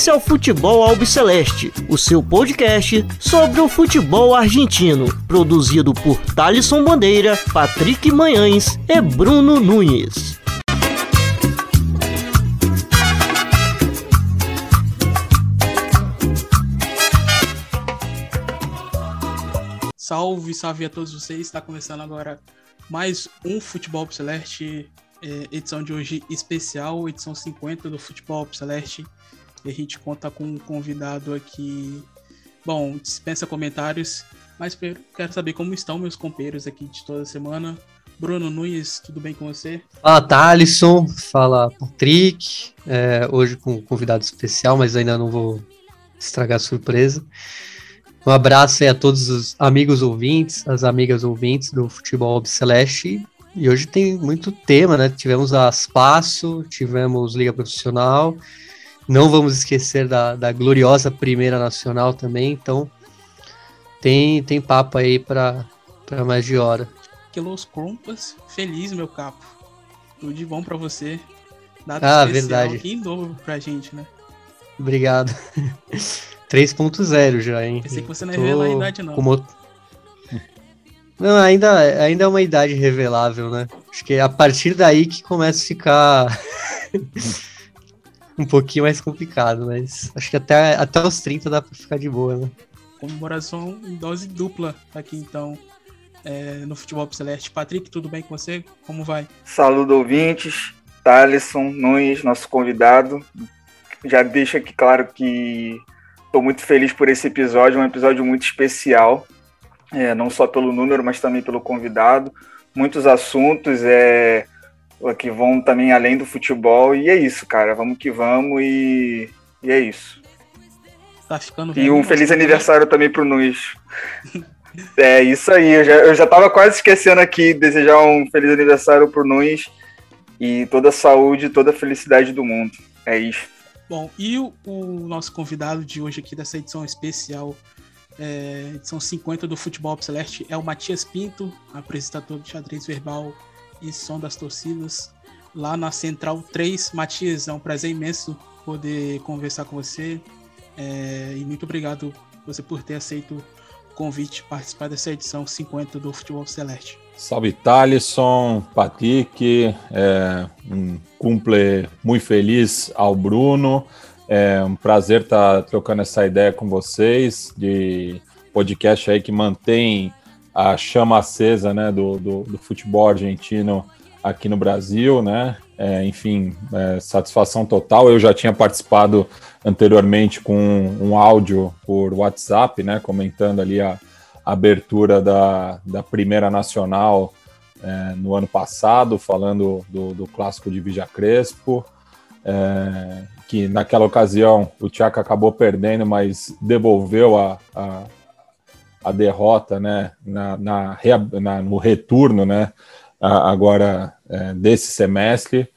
Esse é o Futebol Albiceleste, o seu podcast sobre o futebol argentino, produzido por Thalisson Bandeira, Patrick Manhães e Bruno Nunes. Salve, salve a todos vocês. Está começando agora mais um Futebol Celeste, é, edição de hoje especial, edição 50 do Futebol Celeste. E a gente conta com um convidado aqui. Bom, dispensa comentários, mas quero saber como estão meus companheiros aqui de toda semana. Bruno Nunes, tudo bem com você? Fala, Thalisson. Fala, Patrick. É, hoje com um convidado especial, mas ainda não vou estragar a surpresa. Um abraço aí a todos os amigos ouvintes, as amigas ouvintes do Futebol Celeste. E hoje tem muito tema, né? Tivemos a Espaço, tivemos Liga Profissional, não vamos esquecer da, da gloriosa Primeira Nacional também, então tem, tem papo aí para mais de hora. Que Los Crumpas, feliz, meu capo. Tudo de bom para você. Data ah, verdade. E novo pra gente, né? Obrigado. 3.0 já, hein? Pensei que você não ia Tô revelar a idade, não. Como... Não, ainda, ainda é uma idade revelável, né? Acho que é a partir daí que começa a ficar um pouquinho mais complicado, mas acho que até, até os 30 dá pra ficar de boa, né? Comemoração em dose dupla aqui então é, no Futebol Celeste. Patrick, tudo bem com você? Como vai? Saludo ouvintes, Thaleson Nunes, nosso convidado. Já deixa aqui claro que estou muito feliz por esse episódio, um episódio muito especial, é, não só pelo número, mas também pelo convidado. Muitos assuntos, é, que vão também além do futebol. E é isso, cara. Vamos que vamos e, e é isso. Tá ficando E um feliz aniversário também pro Nunes. é isso aí. Eu já, eu já tava quase esquecendo aqui desejar um feliz aniversário pro Nunes e toda a saúde, toda a felicidade do mundo. É isso. Bom, e o, o nosso convidado de hoje aqui dessa edição especial, é, edição 50 do Futebol Celeste, é o Matias Pinto, apresentador de xadrez verbal e som das torcidas lá na Central 3. Matias, é um prazer imenso poder conversar com você é, e muito obrigado você por ter aceito o convite participar dessa edição 50 do Futebol Celeste. Salve Thalisson, Patrick, é, um cumple muito feliz ao Bruno. É um prazer estar tá trocando essa ideia com vocês de podcast aí que mantém a chama acesa né, do, do, do futebol argentino aqui no Brasil, né? É, enfim, é, satisfação total. Eu já tinha participado anteriormente com um, um áudio por WhatsApp, né? Comentando ali a, a abertura da, da Primeira Nacional é, no ano passado, falando do, do clássico de Vija Crespo, é, que naquela ocasião o Tchaka acabou perdendo, mas devolveu a, a a derrota né, na, na, na no retorno né, agora é, desse semestre.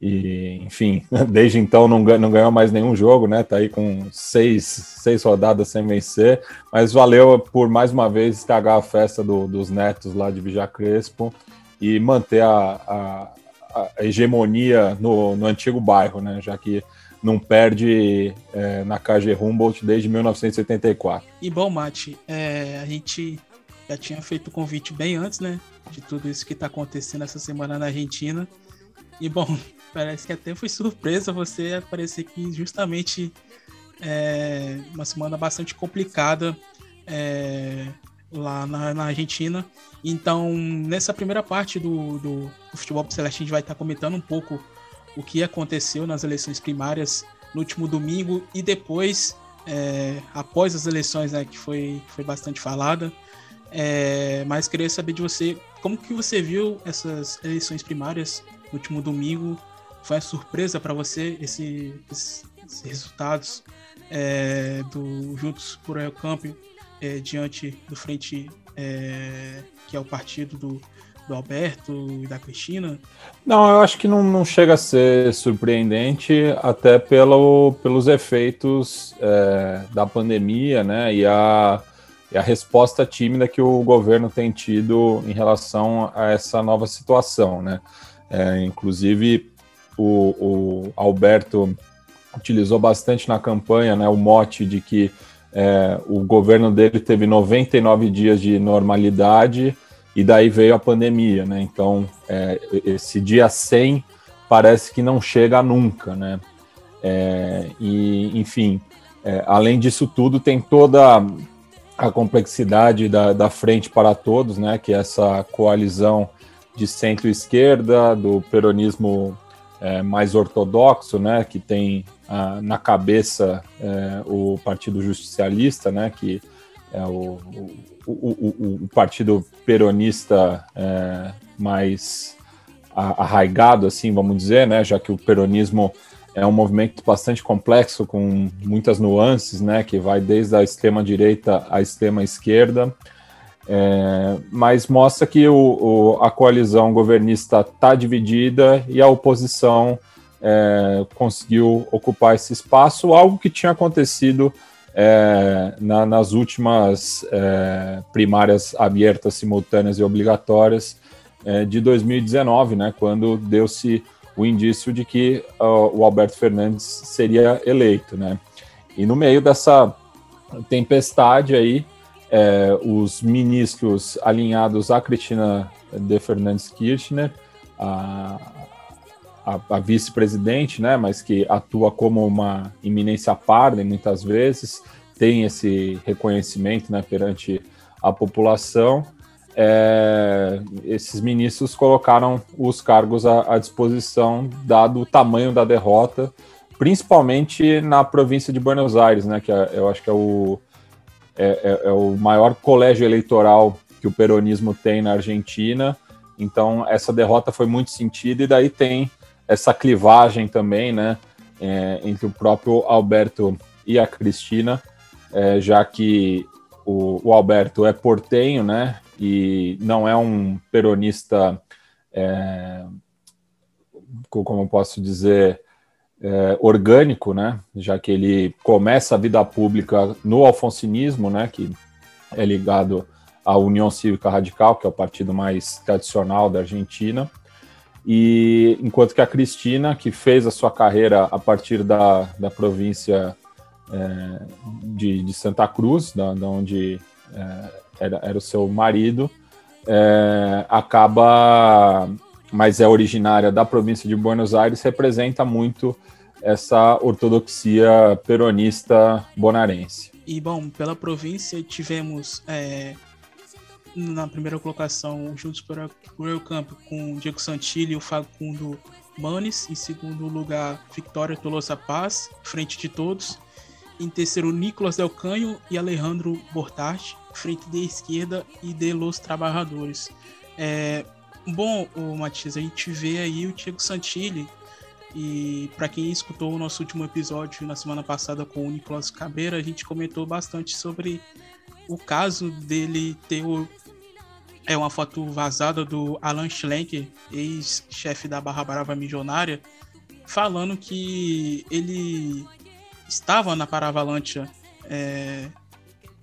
E, enfim, desde então não, não ganhou mais nenhum jogo, né? Tá aí com seis, seis rodadas sem vencer. Mas valeu por mais uma vez estragar a festa do, dos netos lá de Vija Crespo e manter a, a, a hegemonia no, no antigo bairro, né? Já que não perde é, na KG Humboldt desde 1974. E bom, Mate, é, a gente já tinha feito o convite bem antes, né? De tudo isso que está acontecendo essa semana na Argentina. E bom, parece que até foi surpresa você aparecer aqui justamente é, uma semana bastante complicada é, lá na, na, Argentina. Então, nessa primeira parte do, do, do Futebol Celeste, a gente vai estar comentando um pouco o que aconteceu nas eleições primárias no último domingo e depois, é, após as eleições, né, que foi, foi bastante falada. É, mas queria saber de você, como que você viu essas eleições primárias no último domingo? Foi surpresa para você esse, esses, esses resultados é, do Juntos por El Campo é, diante do Frente, é, que é o partido do do Alberto e da Cristina? Não, eu acho que não, não chega a ser surpreendente, até pelo, pelos efeitos é, da pandemia, né? E a, e a resposta tímida que o governo tem tido em relação a essa nova situação, né? É, inclusive, o, o Alberto utilizou bastante na campanha né, o mote de que é, o governo dele teve 99 dias de normalidade e daí veio a pandemia, né? Então, é, esse dia 100 parece que não chega nunca, né? É, e, enfim, é, além disso tudo, tem toda a complexidade da, da Frente para Todos, né? Que é essa coalizão de centro-esquerda, do peronismo é, mais ortodoxo, né, que tem ah, na cabeça é, o Partido Justicialista, né, que é o, o, o, o partido peronista é, mais arraigado, assim, vamos dizer, né, já que o peronismo é um movimento bastante complexo, com muitas nuances, né, que vai desde a extrema-direita à extrema-esquerda, é, mas mostra que a coalizão governista está dividida e a oposição é, conseguiu ocupar esse espaço, algo que tinha acontecido é, na, nas últimas é, primárias abertas, simultâneas e obrigatórias é, de 2019, né, quando deu-se o indício de que o Alberto Fernandes seria eleito. Né? E no meio dessa tempestade aí, é, os ministros alinhados a Cristina de Fernandes Kirchner, a, a, a vice-presidente, né, mas que atua como uma iminência parda muitas vezes, tem esse reconhecimento né, perante a população. É, esses ministros colocaram os cargos à, à disposição, dado o tamanho da derrota, principalmente na província de Buenos Aires, né, que é, eu acho que é o, é, é, é, o maior colégio eleitoral que o peronismo tem na Argentina. Então, essa derrota foi muito sentida, e daí tem essa clivagem também, né, é, entre o próprio Alberto e a Cristina, é, já que o, o, Alberto é portenho, né, e não é um peronista, é, como posso dizer, é, orgânico, né? Já que ele começa a vida pública no alfonsinismo, né? Que é ligado à União Cívica Radical, que é o partido mais tradicional da Argentina. E enquanto que a Cristina, que fez a sua carreira a partir da, da província é, de, de, Santa Cruz, da, da onde é, era, era, o seu marido, é, acaba, mas é originária da província de Buenos Aires, representa muito essa ortodoxia peronista bonarense. E bom, pela província tivemos é, na primeira colocação Juntos por, por El Campo com Diego Santilli e o Facundo Manes. Em segundo lugar, Victoria Tolosa Paz, frente de todos. Em terceiro, Nicolas Del Canho e Alejandro Bortati, frente de esquerda e de Los Trabalhadores. É, bom, o Matias, a gente vê aí o Diego Santilli e para quem escutou o nosso último episódio na semana passada com o Nicolas Cabeira, a gente comentou bastante sobre o caso dele ter o, é uma foto vazada do Alan Schlenker, ex-chefe da Barra Brava Milionária, falando que ele estava na Paravalancha é,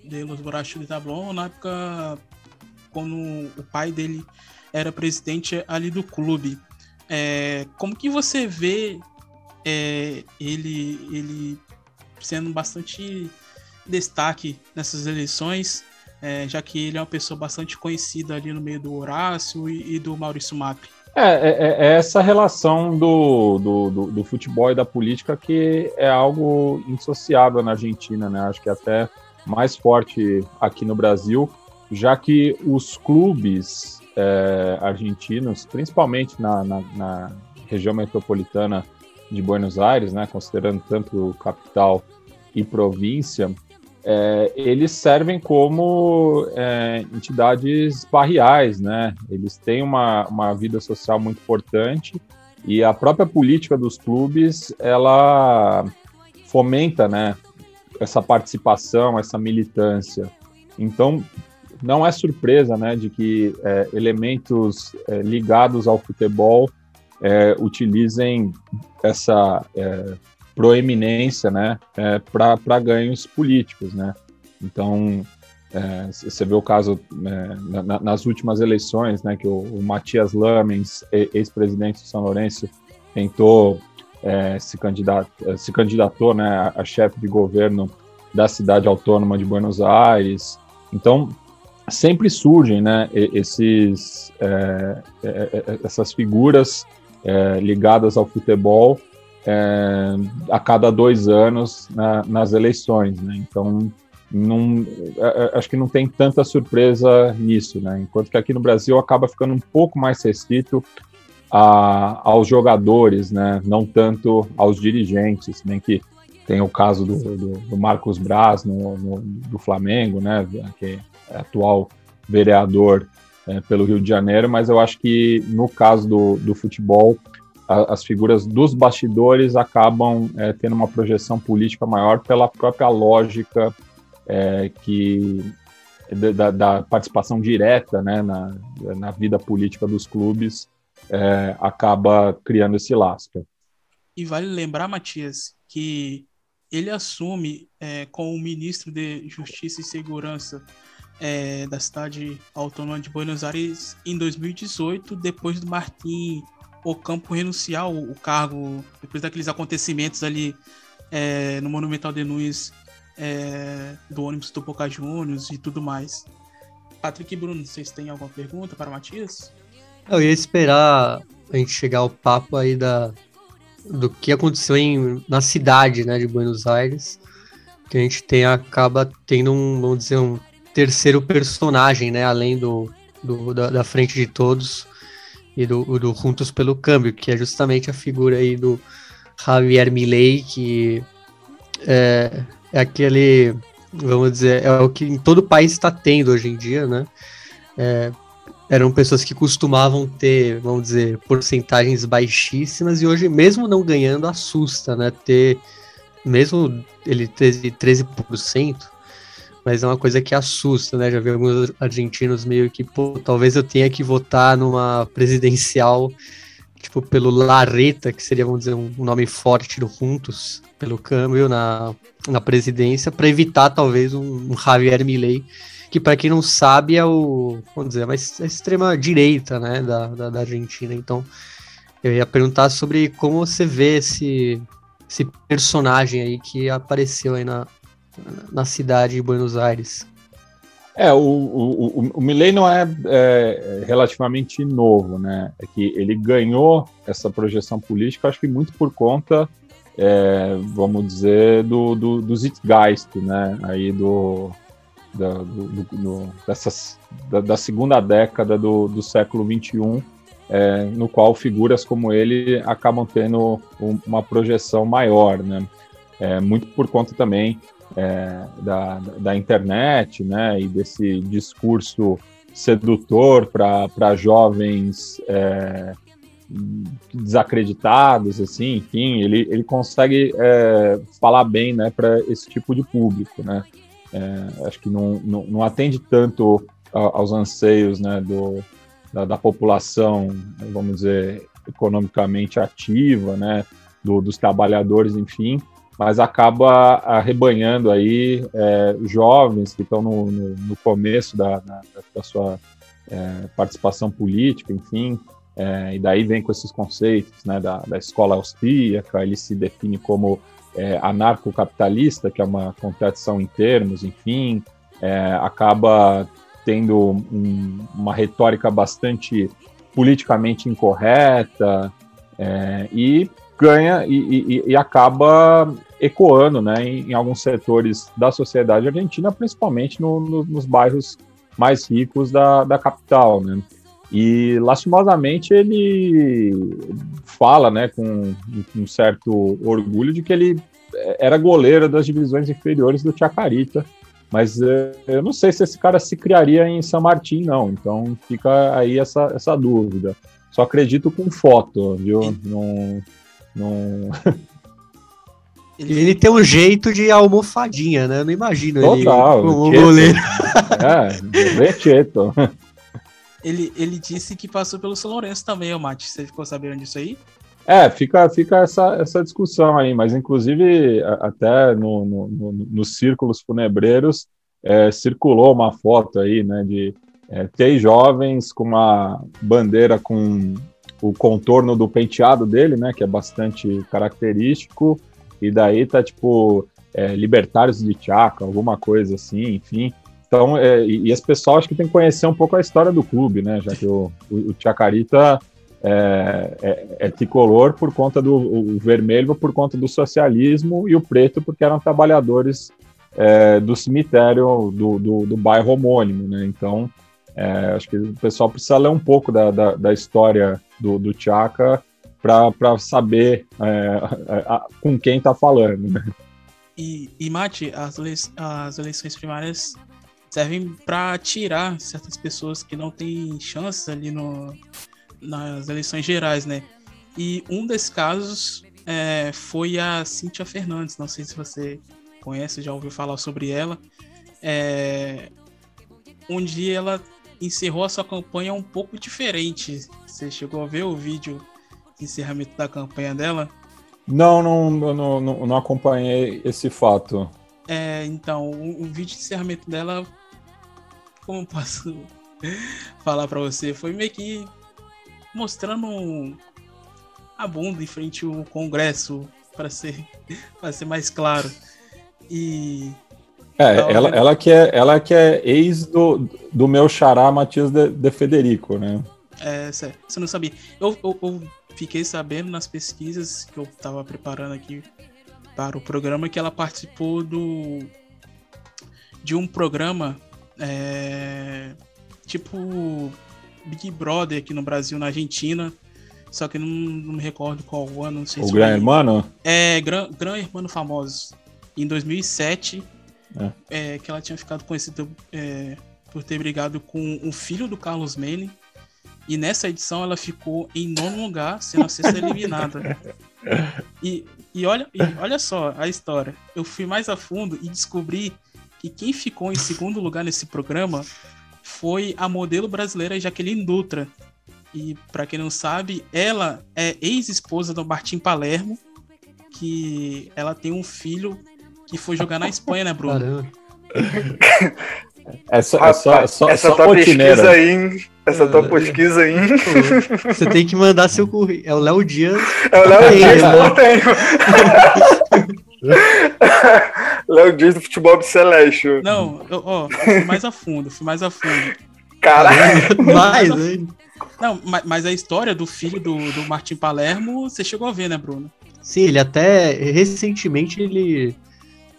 de Los Borrachos de Tablon na época quando o pai dele era presidente ali do clube. É, como que você vê é, ele, ele sendo bastante destaque nessas eleições, é, já que ele é uma pessoa bastante conhecida ali no meio do Horácio e, e do Maurício Mapp? É, é, é, é, essa relação do, do, do, do, futebol e da política que é algo insociável na Argentina, né? Acho que é até mais forte aqui no Brasil, já que os clubes é, argentinos, principalmente na, na, na, região metropolitana de Buenos Aires, né, considerando tanto capital e província, é, eles servem como é, entidades barriais, né? Eles têm uma, uma vida social muito importante e a própria política dos clubes ela fomenta, né, essa participação, essa militância. Então, não é surpresa né, de que é, elementos é, ligados ao futebol é, utilizem essa é, proeminência né, é, para ganhos políticos. Né? Então, é, você vê o caso né, na, nas últimas eleições, né, que o, o Matias Lamens, ex-presidente do São Lourenço, tentou é, se, candidat, se candidatou né, a chefe de governo da cidade autônoma de Buenos Aires. Então, sempre surgem né, esses, é, é, é, essas figuras ligadas ao futebol é, a cada dois anos na, nas eleições. Né? Então, não, acho que não tem tanta surpresa nisso, né? enquanto que aqui no Brasil acaba ficando um pouco mais restrito a, aos jogadores, né? não tanto aos dirigentes, nem que tem o caso do, do, do Marcos Braz no, no, do Flamengo, né? que é atual vereador é, pelo Rio de Janeiro, mas eu acho que no caso do, do futebol, a, as figuras dos bastidores acabam é, tendo uma projeção política maior pela própria lógica é, que da, da, participação direta né, na, na vida política dos clubes é, acaba criando esse lastro. E vale lembrar, Matias, que ele assume é, como ministro de Justiça e Segurança é, da cidade autônoma de Buenos Aires em 2018, depois do Martim Ocampo renunciar o, cargo, depois daqueles acontecimentos ali é, no Monumental de Nunes é, do ônibus do Boca Juniors e tudo mais. Patrick e Bruno, vocês têm alguma pergunta para o Matias? Eu ia esperar a gente chegar ao papo aí da, do que aconteceu em, na cidade né, de Buenos Aires, que a gente tem, acaba tendo um, vamos dizer, um terceiro personagem, né? Além do, do da, da, frente de todos e do, do Juntos pelo Câmbio, que é justamente a figura aí do Javier Milei, que é, é aquele, vamos dizer, é o que em todo o país está tendo hoje em dia, né? É, eram pessoas que costumavam ter, vamos dizer, porcentagens baixíssimas e hoje, mesmo não ganhando, assusta, né? Ter, mesmo ele 13%, 13% mas é uma coisa que assusta, né? Já vi alguns argentinos meio que, pô, talvez eu tenha que votar numa presidencial, tipo, pelo Larreta, que seria, vamos dizer, um nome forte do Juntos, pelo câmbio na, na presidência, para evitar, talvez, um, um Javier Milei, que, para quem não sabe, é o, vamos dizer, a extrema direita, né, da, da, da Argentina. Então, eu ia perguntar sobre como você vê esse, esse personagem aí que apareceu aí na, na cidade de Buenos Aires. É, o, o, o Milley não é, é, relativamente novo, né? É que ele ganhou essa projeção política, acho que muito por conta, é, vamos dizer, do, do, do Zeitgeist, né? Aí do, da, do, do, dessas, da, da, segunda década do, do século XXI, é, no qual figuras como ele acabam tendo um, uma projeção maior, né? É, muito por conta também é, da, da internet, né, e desse discurso sedutor para jovens é, desacreditados, assim, enfim, ele, ele consegue é, falar bem, né, para esse tipo de público, né. É, acho que não, não, não, atende tanto aos anseios, né, do, da, da população, vamos dizer, economicamente ativa, né, do, dos trabalhadores, enfim, mas acaba arrebanhando aí é, jovens que estão no, no, no, começo da, na, da sua é, participação política, enfim, é, e daí vem com esses conceitos né, da, da escola austríaca, ele se define como é, anarcocapitalista, que é uma contradição em termos, enfim, é, acaba tendo um, uma retórica bastante politicamente incorreta é, e ganha e, e, e acaba ecoando né, em, em, alguns setores da sociedade argentina, principalmente no, no, nos bairros mais ricos da, da capital. Né? E, lastimosamente, ele fala né, com, um certo orgulho de que ele era goleiro das divisões inferiores do Chacarita, mas eh, eu não sei se esse cara se criaria em São Martin, não. Então fica aí essa, essa dúvida. Só acredito com foto, viu? Não, não, Ele, ele tem um jeito de almofadinha, né? Eu não imagino Total, ele como goleiro. É. Ele, ele disse que passou pelo São Lourenço também, o Mate. Você ficou sabendo disso aí? É, fica, fica essa, essa discussão aí, mas inclusive até no, no, no nos círculos funebreiros é, circulou uma foto aí, né, de é, três jovens com uma bandeira com o contorno do penteado dele, né, que é bastante característico, e daí tá tipo é, Libertários de Tchaka, alguma coisa assim, enfim. Então, é, e, e esse pessoal acho que tem que conhecer um pouco a história do clube, né, já que o, o, o Chacarita é, é, é, tricolor por conta do o vermelho, por conta do socialismo, e o preto porque eram trabalhadores é, do cemitério do, do, do, bairro homônimo, né? Então, é, acho que o pessoal precisa ler um pouco da, da, da história do, do para saber é, a, a, com quem está falando. Né? E, e Mate, as, as eleições primárias servem para tirar certas pessoas que não têm chance ali no, nas eleições gerais, né? E um desses casos é, foi a Cíntia Fernandes. Não sei se você conhece, já ouviu falar sobre ela. É, onde ela encerrou a sua campanha um pouco diferente. Você chegou a ver o vídeo de encerramento da campanha dela? Não, não, não, não, não acompanhei esse fato. É, então, o, o, vídeo de encerramento dela, como posso falar para você, foi meio que mostrando a bunda em frente ao Congresso, para ser, para ser mais claro. E. É, ela, ela, que é, ela que é ex do, do meu xará Matias de, de Federico, né? É, você não sabia. Eu, eu, eu, fiquei sabendo nas pesquisas que eu estava preparando aqui para o programa que ela participou do de um programa é, tipo Big Brother aqui no Brasil, na Argentina. Só que não, não me recordo qual ano, não sei o se Gran Hermano? É, Gran, Gran Hermano Famosos. Em 2007, é. É, que ela tinha ficado conhecida é, por ter brigado com o filho do Carlos Mene. E nessa edição ela ficou em nono lugar, sendo a sexta eliminada. E, e, olha, e olha só a história. Eu fui mais a fundo e descobri que quem ficou em segundo lugar nesse programa foi a modelo brasileira Jaqueline Dutra. E para quem não sabe, ela é ex-esposa do Martim Palermo, que ela tem um filho que foi jogar na Espanha, né, Bruno? Caramba. É só, é só, é só, essa só tua pesquisa aí, essa tua é. pesquisa aí. Você tem que mandar seu currículo. É o Léo Dias. É o Léo Dias Portenho. Léo Dias do futebol do Celeste. Não, ó, fui mais a fundo, fui mais a fundo. Caralho. mais, hein? Não, mas, mas a história do filho do, do Martim Palermo, você chegou a ver, né, Bruno? Sim, ele até recentemente ele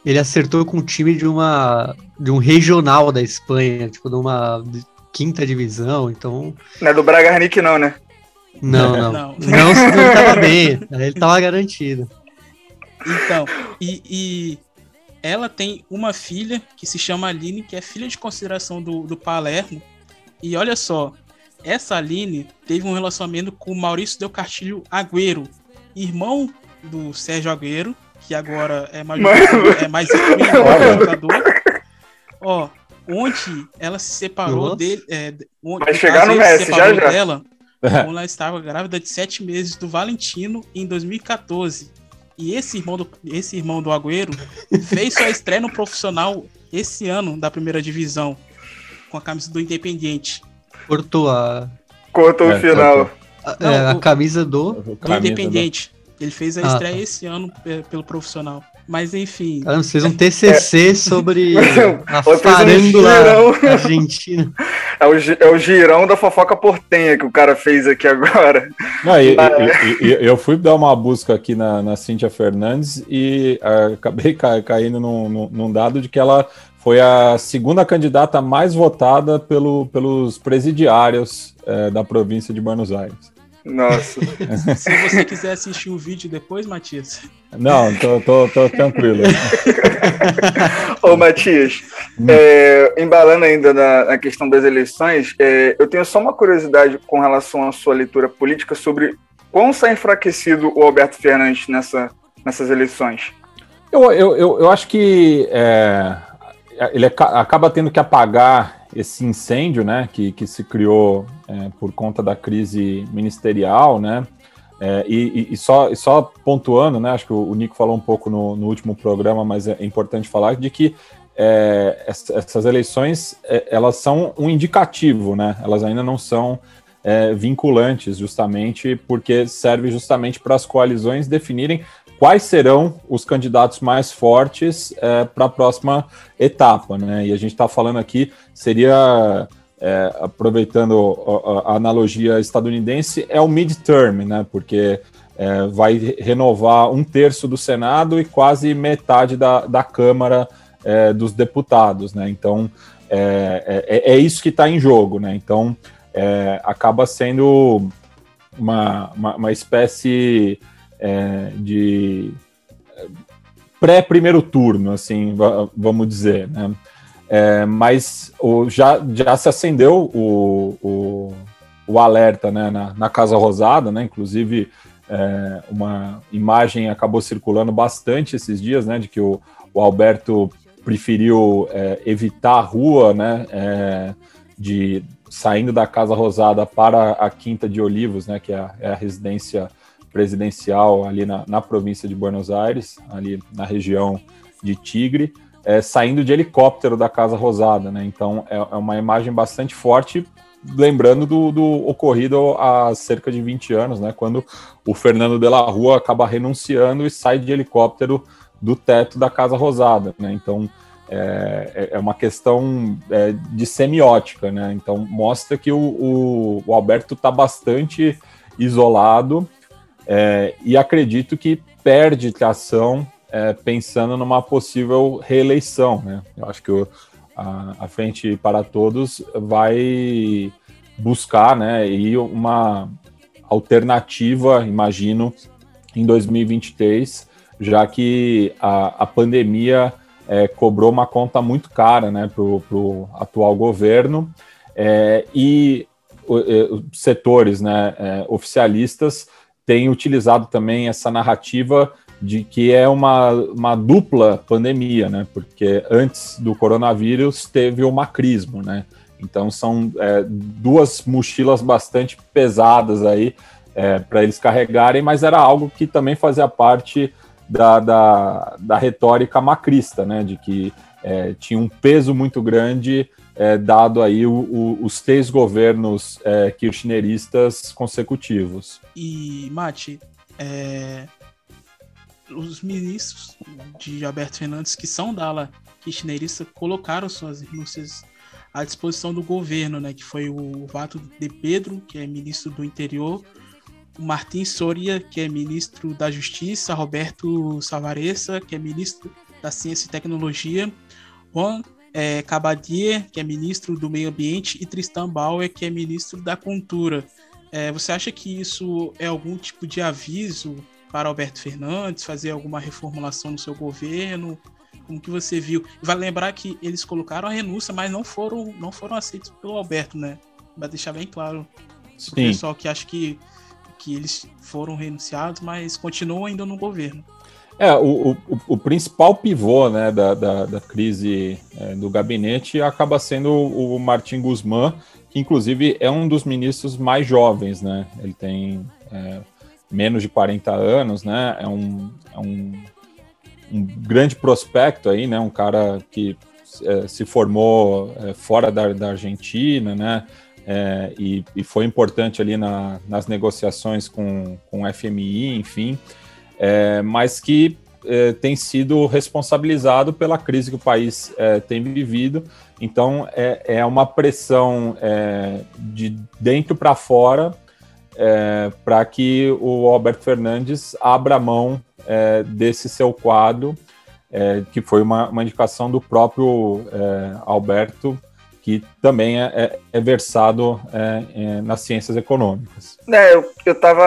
ele acertou com o time de uma de um regional da Espanha, tipo de uma quinta divisão, então Não é do Bragarnik não, né? Não, não. Não, não se ele tava bem, ele tava garantido. Então, e, e, ela tem uma filha que se chama Aline, que é filha de consideração do, do Palermo. E olha só, essa Aline teve um relacionamento com o Maurício Del Castilho Agüero, irmão do Sérgio Agüero, que agora é mais, é mais jogador. Ó, onde ela se separou Nossa. dele. É, onde, Vai chegar no Messi, já já. Dela, ela estava grávida de sete meses do Valentino em 2014. E esse irmão do, esse irmão do Agüero fez sua estreia no profissional esse ano da primeira divisão com a camisa do Independiente. Cortou a. Cortou é, o final. A, é, a camisa do. Do Independiente. Ele fez a ah, estreia tá. esse ano pelo profissional. Mas enfim. Caramba, fez um TCC é. sobre a farândula um argentina. É o, é o girão da fofoca portenha que o cara fez aqui agora. Não, e, e, e, eu fui dar uma busca aqui na, na Cíntia Fernandes e uh, acabei caindo num, num dado de que ela foi a segunda candidata mais votada pelo, pelos presidiários uh, da província de Buenos Aires. Nossa. Se você quiser assistir o vídeo depois, Matias. Não, tô, tô, tô tranquilo. Ô, Matias, hum. é, embalando ainda na, na, questão das eleições, é, eu tenho só uma curiosidade com relação à sua leitura política sobre quão está enfraquecido o Alberto Fernandes nessa, nessas eleições. Eu, eu, eu, eu acho que é, ele acaba tendo que apagar esse incêndio, né, que, que se criou é, por conta da crise ministerial, né, é, e, e, só, e só pontuando, né, acho que o, Nico falou um pouco no, no último programa, mas é importante falar de que é, essas eleições é, elas são um indicativo, né, elas ainda não são é, vinculantes, justamente porque serve justamente para as coalizões definirem quais serão os candidatos mais fortes é, para a próxima etapa, né? E a gente está falando aqui seria é, aproveitando a, a, analogia estadunidense é o midterm, né? Porque é, vai renovar um terço do Senado e quase metade da, da Câmara é, dos Deputados, né? Então é, é, é isso que está em jogo, né? Então é, acaba sendo uma, uma, uma espécie é, de pré-primeiro turno, assim, vamos dizer, né? É, mas o, já, já se acendeu o, o, o alerta né, na, na, Casa Rosada, né? Inclusive, é, uma imagem acabou circulando bastante esses dias, né? De que o, o Alberto preferiu é, evitar a rua, né? É, de saindo da Casa Rosada para a Quinta de Olivos, né, que é a, é a residência presidencial ali na, na, província de Buenos Aires, ali na região de Tigre, é, saindo de helicóptero da Casa Rosada, né? Então é, é uma imagem bastante forte, lembrando do, do, ocorrido há cerca de 20 anos, né? Quando o Fernando de la Rua acaba renunciando e sai de helicóptero do teto da Casa Rosada, né? Então é, é, é uma questão é, de semiótica, né? Então mostra que o, o, o Alberto está bastante isolado é, e acredito que perde tração é, pensando numa possível reeleição, né? Eu acho que o, a, a, Frente para Todos vai buscar, né, e uma alternativa, imagino, em 2023, já que a, a pandemia é, cobrou uma conta muito cara né, para o atual governo é, e os setores né, é, oficialistas têm utilizado também essa narrativa de que é uma, uma dupla pandemia, né, porque antes do coronavírus teve o macrismo, né, então são é, duas mochilas bastante pesadas aí é, para eles carregarem, mas era algo que também fazia parte da, da, da retórica macrista, né, de que é, tinha um peso muito grande é, dado aí o, o, os três governos é, kirchneristas consecutivos. E, Mate, é, os ministros de Alberto Fernandes, que são da ala kirchnerista, colocaram suas renúncias à disposição do governo, né, que foi o Vato de Pedro, que é ministro do interior, o Martim Soria, que é ministro da Justiça, Roberto Savaressa, que é ministro da Ciência e Tecnologia, Juan é, Cabadier, que é ministro do Meio Ambiente, e Tristan Bauer, que é ministro da Cultura. É, você acha que isso é algum tipo de aviso para Alberto Fernandes, fazer alguma reformulação no seu governo? Como que você viu? Vai lembrar que eles colocaram a renúncia, mas não foram, não foram aceitos pelo Alberto, né? Vai deixar bem claro o pessoal que acha que que eles foram renunciados, mas continuam ainda no governo. É, o, o, o principal pivô né, da, da, da crise é, do gabinete acaba sendo o, o Martin Guzmán, que inclusive é um dos ministros mais jovens, né? Ele tem é, menos de 40 anos, né? É um, é um, um grande prospecto aí, né? Um cara que é, se formou é, fora da, da Argentina, né? é, e, e, foi importante ali na, nas negociações com, com o FMI, enfim, é, mas que é, tem sido responsabilizado pela crise que o país é, tem vivido. Então, é, uma pressão de dentro para fora para que o Alberto Fernandes abra mão desse seu quadro, que foi uma, uma indicação do próprio Alberto que também é, é, é versado é, é, nas ciências econômicas. É, eu estava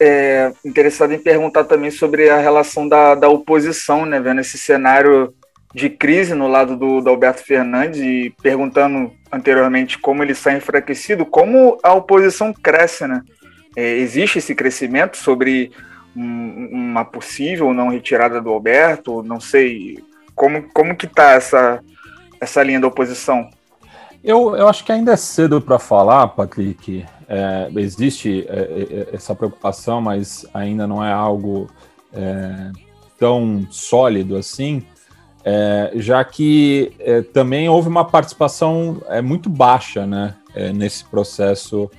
é, interessado em perguntar também sobre a relação da, da oposição, né, vendo esse cenário de crise no lado do, do Alberto Fernandes e perguntando anteriormente como ele sai enfraquecido, como a oposição cresce, né? É, existe esse crescimento sobre um, uma possível não retirada do Alberto? Não sei como, como que está essa, essa linha da oposição. Eu, eu acho que ainda é cedo para falar, Patrick. É, existe é, é, essa preocupação, mas ainda não é algo é, tão sólido assim, é, já que é, também houve uma participação muito baixa né, nesse processo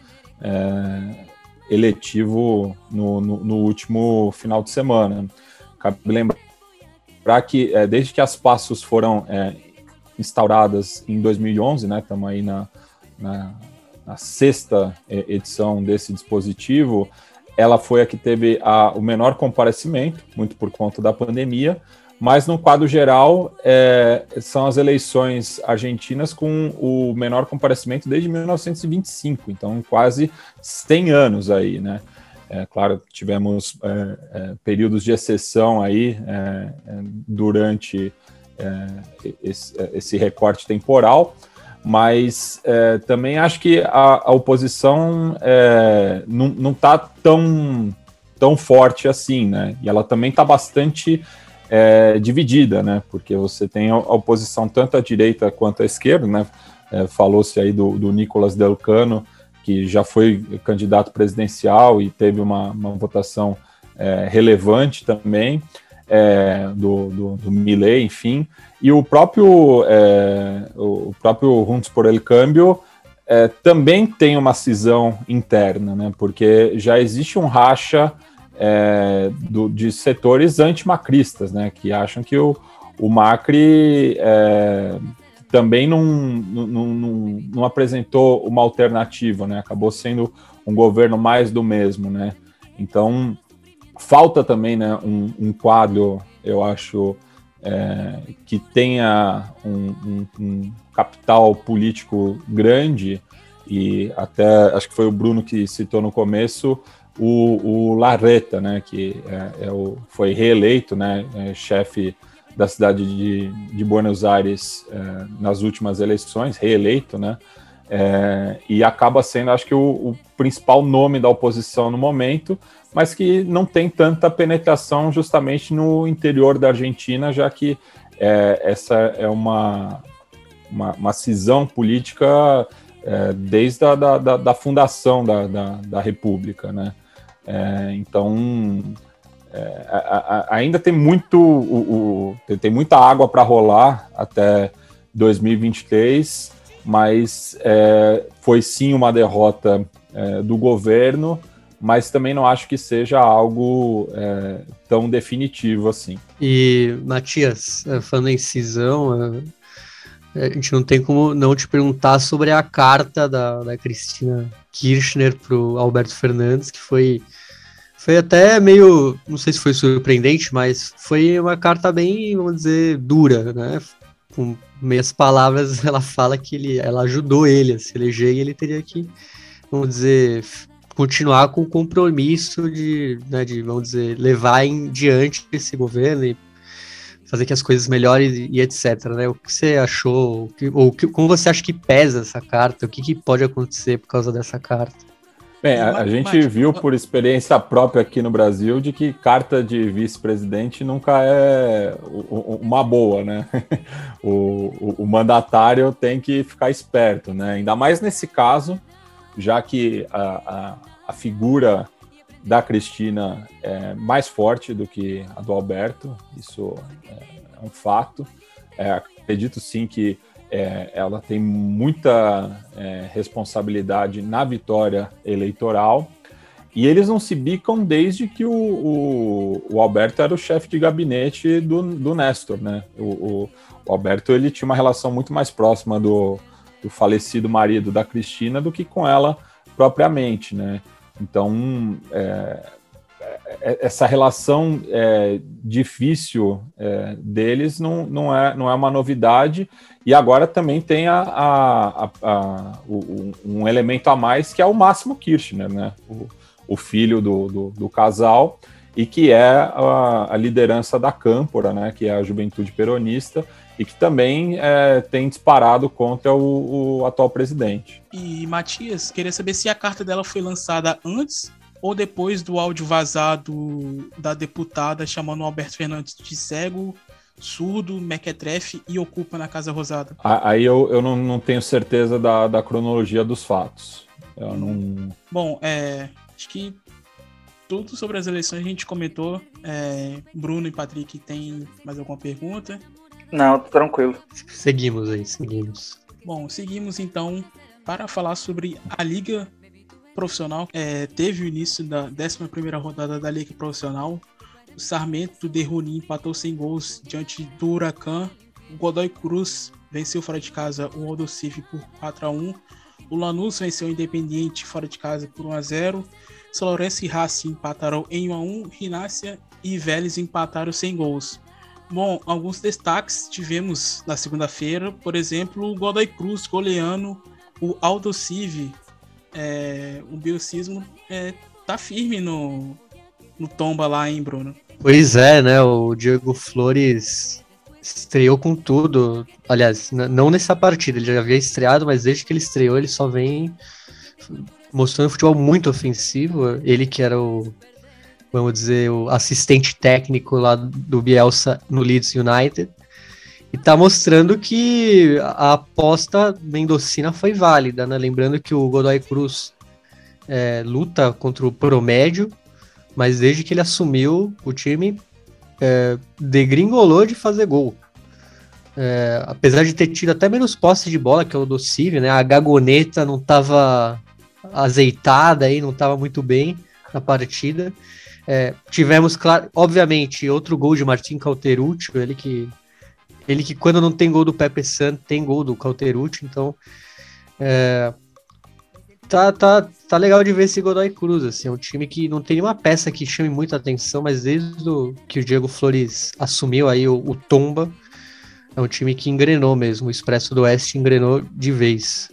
é, eletivo no, no, no, último final de semana. Cabe lembrar que é, desde que as passos foram é, instauradas em 2011, né, estamos aí na, na, na, sexta é, edição desse dispositivo, ela foi a que teve a, o menor comparecimento, muito por conta da pandemia, mas no quadro geral é, são as eleições argentinas com o menor comparecimento desde 1925, então quase 100 anos aí, né? É, claro, tivemos é, é, períodos de exceção aí é, é, durante esse, esse, recorte temporal, mas também acho que a, a oposição não está tão, tão forte assim, né? E ela também está bastante é, dividida, né? Porque você tem a oposição tanto à direita quanto à esquerda, né? É, Falou-se aí do, do Nicolas Delcano, que já foi candidato presidencial e teve uma, uma votação é, relevante também, é, do, do, do Milley, enfim, e o próprio, é, o próprio Juntos por el Câmbio é, também tem uma cisão interna, né? Porque já existe um racha é, do, de setores antimacristas, né, que acham que o, o Macri é, também não, não, não, não, apresentou uma alternativa, né, acabou sendo um governo mais do mesmo, né, então falta também né, um, um quadro, eu acho, é, que tenha um, um, um capital político grande e até acho que foi o Bruno que citou no começo o, o Larreta, né, que é, é o, foi reeleito, né, é chefe da cidade de, de Buenos Aires é, nas últimas eleições, reeleito, né, é, e acaba sendo, acho que, o, o, principal nome da oposição no momento, mas que não tem tanta penetração justamente no interior da Argentina, já que é, essa é uma, uma, uma cisão política é, desde a da, da, da fundação da, da, da República, né? É, então, é, a, a, ainda tem muito, o, o, tem muita água para rolar até 2023, mas é, foi sim uma derrota é, do governo, mas também não acho que seja algo é, tão definitivo assim. E, Matias, é, falando em cisão, a gente não tem como não te perguntar sobre a carta da, da Cristina Kirchner para o Alberto Fernandes, que foi foi até meio, não sei se foi surpreendente, mas foi uma carta bem, vamos dizer, dura, né? Com meias palavras, ela fala que ele, ela ajudou ele a se eleger e ele teria que, vamos dizer, continuar com o compromisso de, né, de vamos dizer, levar em diante esse governo e fazer que as coisas melhorem e, etc. Né? O que você achou, ou que, como você acha que pesa essa carta? O que, que pode acontecer por causa dessa carta? Bem, a, a gente viu por experiência própria aqui no Brasil de que carta de vice-presidente nunca é uma boa, né? O, o, o, mandatário tem que ficar esperto, né? Ainda mais nesse caso, já que a, a, a figura da Cristina é mais forte do que a do Alberto, isso é, um fato. É, acredito sim que é, ela tem muita é, responsabilidade na vitória eleitoral. E eles não se bicam desde que o, o, o Alberto era o chefe de gabinete do, do Nestor, né? O, o, o, Alberto ele tinha uma relação muito mais próxima do, do falecido marido da Cristina do que com ela propriamente, né? Então, é, é, essa relação é, difícil é, deles não, não, é, não é uma novidade. E agora também tem a, a, a, a o, um elemento a mais que é o Máximo Kirchner, né? o, o filho do, do, do, casal, e que é a, a, liderança da Câmpora, né? que é a juventude peronista, e que também é, tem disparado contra o, o atual presidente. E Matias, queria saber se a carta dela foi lançada antes ou depois do áudio vazado da deputada chamando o Alberto Fernandes de cego, surdo, mequetrefe e ocupa na Casa Rosada? Aí eu, eu não, não tenho certeza da, da cronologia dos fatos. Eu não. Bom, é, acho que tudo sobre as eleições a gente comentou. É, Bruno e Patrick tem mais alguma pergunta? Não, tranquilo. Seguimos aí, seguimos. Bom, seguimos então para falar sobre a Liga profissional é, teve o início da 11 rodada da Liga Profissional. O Sarmento de Runi empatou sem gols diante do Huracan. O Godoy Cruz venceu fora de casa o Aldocife por 4 a 1 O Lanús venceu o Independiente fora de casa por 1 a 0 São Lourenço e Racing empataram em 1 a 1 Rinácia e Vélez empataram sem gols. Bom, alguns destaques tivemos na segunda-feira, por exemplo, o Godoy Cruz goleando o Aldo Civi. É, o biocismo é, tá firme no, no tomba lá, hein, Bruno? Pois é, né? O Diego Flores estreou com tudo. Aliás, não nessa partida, ele já havia estreado, mas desde que ele estreou, ele só vem mostrando futebol muito ofensivo. Ele que era o vamos dizer, o assistente técnico lá do Bielsa no Leeds United. E tá mostrando que a aposta mendocina foi válida, né? Lembrando que o Godoy Cruz é, luta contra o promédio, mas desde que ele assumiu, o time é, degringolou de fazer gol. É, apesar de ter tido até menos posse de bola que o do Civi, né? A gagoneta não estava azeitada aí, não estava muito bem na partida. É, tivemos, claro, obviamente, outro gol de Martin Cauterucci, ele que, ele que quando não tem gol do Pepe San, tem gol do Cauterucci, então é, tá, tá, tá legal de ver esse Godoy Cruz, assim, é um time que não tem nenhuma peça que chame muita atenção, mas desde que o Diego Flores assumiu aí o, o Tomba, é um time que engrenou mesmo, o Expresso do Oeste engrenou de vez.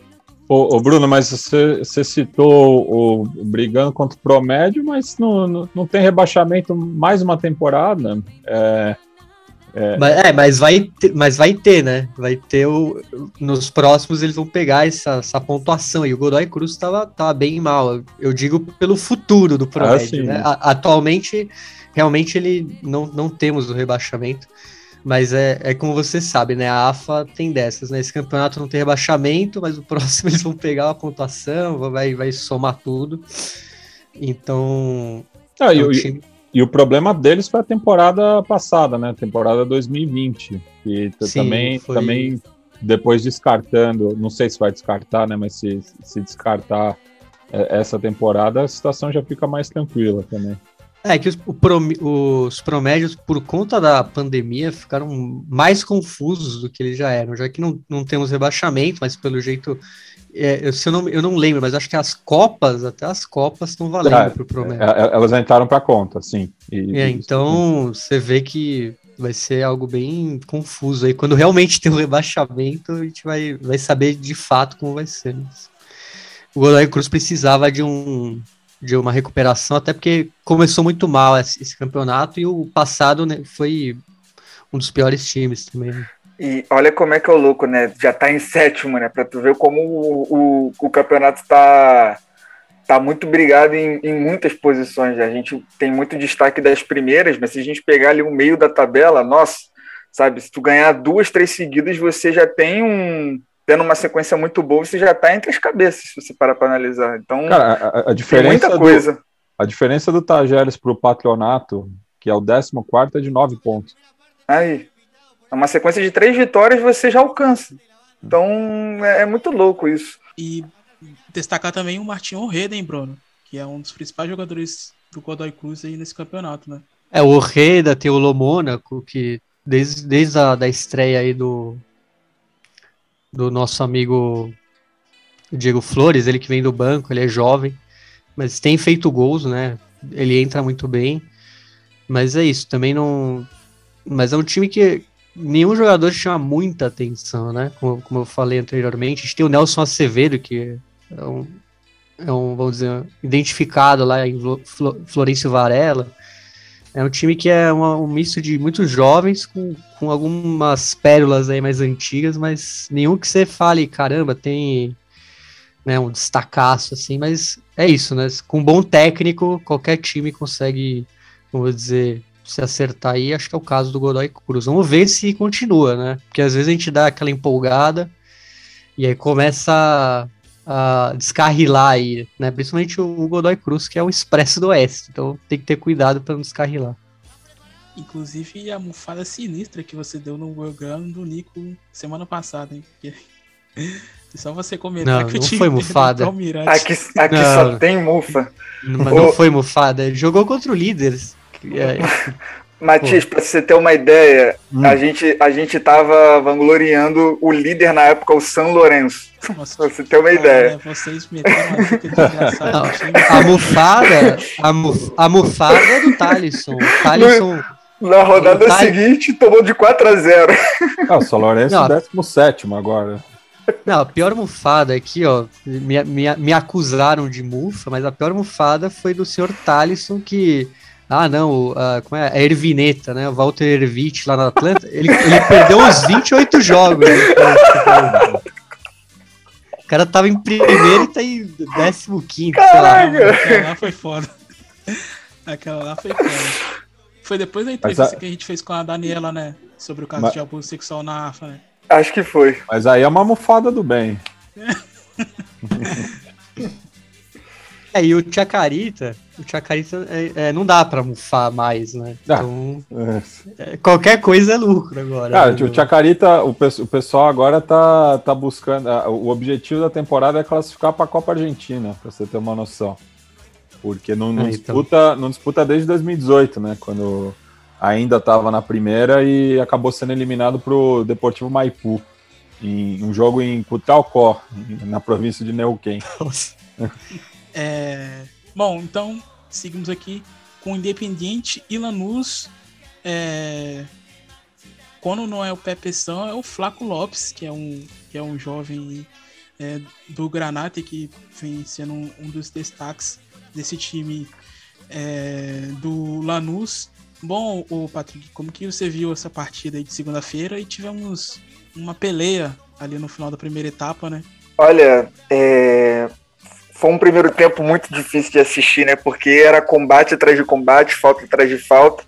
Ô, ô, Bruno, mas você, você citou o, o, brigando contra o Promédio, mas não, não, não, tem rebaixamento mais uma temporada. É, é... Mas, é, mas, vai ter, mas vai ter, né? Vai ter o. Nos próximos eles vão pegar essa, essa pontuação. E o Godoy Cruz estava tava bem mal. Eu digo pelo futuro do Promédio. Ah, né? Atualmente, realmente, ele não, não temos o rebaixamento. Mas é, é como você sabe, né? A AFA tem dessas, né? Esse campeonato não tem rebaixamento, mas o próximo eles vão pegar a pontuação, vai, vai somar tudo. Então. Ah, e, o, time... e, o problema deles foi a temporada passada, né? Temporada 2020. E Sim, também, foi... também depois descartando, não sei se vai descartar, né? Mas se, se descartar é, essa temporada, a situação já fica mais tranquila também. É que os, os promédios, por conta da pandemia, ficaram mais confusos do que eles já eram, já que não, não temos rebaixamento, mas pelo jeito. É, eu, se eu, não, eu não lembro, mas acho que as Copas, até as Copas estão valendo é, para o promédio. É, elas entraram para conta, sim. E, é, então você vê que vai ser algo bem confuso aí. Quando realmente tem o um rebaixamento, a gente vai, vai saber de fato como vai ser. O Godoy Cruz precisava de um de uma recuperação, até porque começou muito mal esse, esse campeonato e o passado né, foi um dos piores times também. Né? E olha como é que é o louco, né? Já tá em sétimo, né? Pra tu ver como o, o, o campeonato tá, tá muito brigado em, em muitas posições. A gente tem muito destaque das primeiras, mas se a gente pegar ali o meio da tabela, nossa, sabe? Se tu ganhar duas, três seguidas, você já tem um, tendo uma sequência muito boa, você já está entre as cabeças, se você parar para analisar. Então, Cara, a, a diferença muita coisa. Do, a diferença do Tajeres para o Patronato, que é o 14, é de 9 pontos. Aí. É uma sequência de três vitórias você já alcança. Então, é, é muito louco isso. E destacar também o Martin Orreda, hein, Bruno? Que é um dos principais jogadores do Godoy Cruz aí nesse campeonato, né? É, o Orreda tem o Lomônaco, que desde, desde a da estreia aí do, do nosso amigo Diego Flores, ele que vem do banco, ele é jovem, mas tem feito gols, né? Ele entra muito bem. Mas é isso, também não. Mas é um time que nenhum jogador chama muita atenção, né? Como, como eu falei anteriormente. A gente tem o Nelson Acevedo, que é um, é um vamos dizer, identificado lá em Florencio Varela. É um time que é uma, um misto de muitos jovens com, com algumas pérolas aí mais antigas, mas nenhum que você fale, caramba, tem né, um destacaço assim, mas é isso, né? Com um bom técnico, qualquer time consegue, vamos dizer, se acertar aí. Acho que é o caso do Godoy Cruz. Vamos ver se continua, né? Porque às vezes a gente dá aquela empolgada e aí começa uh, descarrilar aí, né? Principalmente o, Godoy Cruz, que é o expresso do Oeste. Então tem que ter cuidado para não descarrilar. Inclusive a mufada sinistra que você deu no programa do Nico semana passada, hein? Só você comentar Não, que o não time foi mufada. Aqui, aqui Não. só tem mufa. Mas Ô. não foi mufada, ele jogou contra o líder. É, Matias, pra você ter uma ideia, Hum. a, gente, a gente tava vangloriando o líder na época, o San Lourenço. Nossa, Pra você ter uma cara, ideia. Vocês meteram uma dica desgraçada a mufada, a, a mufada é do Thalisson. O Thalisson, Na rodada Tá- seguinte, tomou de 4 a 0 Ah, o São Lourenço Não. 17 agora. não, a pior mufada aqui, ó, me, me, me acusaram de mufa, mas a pior mufada foi do senhor Thalisson que, ah não, o, ah, como é, a Ervineta, né, o Walter Ervich lá no Atlanta, ele, ele perdeu uns 28 jogos. né, O cara tava em primeiro e tá em 15 quinto, sei lá. Não, Aquela lá foi foda. Aquela lá foi foda. Foi depois da entrevista a- que a gente fez com a Daniela, né? Sobre o caso Mas- de abuso sexual na AFA, né? Acho que foi. Mas aí é uma mofada do bem. É, e o Chacarita, o Chacarita é, é, não dá pra mufar mais, né? Ah. Então, É. é, qualquer coisa é lucro agora. Cara, né? o Chacarita, o, o pessoal agora tá, tá buscando. O objetivo da temporada é classificar para a Copa Argentina, para você ter uma noção. Porque não, não É, então. disputa, não disputa desde 2018, né? Quando ainda estava na primeira e acabou sendo eliminado pro Deportivo Maipu. Em um jogo em Cutralcó, na província de Neuquén. Nossa. É, Bom, então seguimos aqui com Independiente e Lanús. É, Quando não é o Pepe São, é o Flaco Lopes, que é um, que é um jovem é, do Granate que vem sendo um, um dos destaques desse time é, do Lanús. Bom, o Patrick, como que você viu essa partida de segunda-feira e tivemos uma peleia ali no final da primeira etapa, né? Olha, é, foi um primeiro tempo muito difícil de assistir, né? Porque era combate atrás de combate, falta atrás de falta.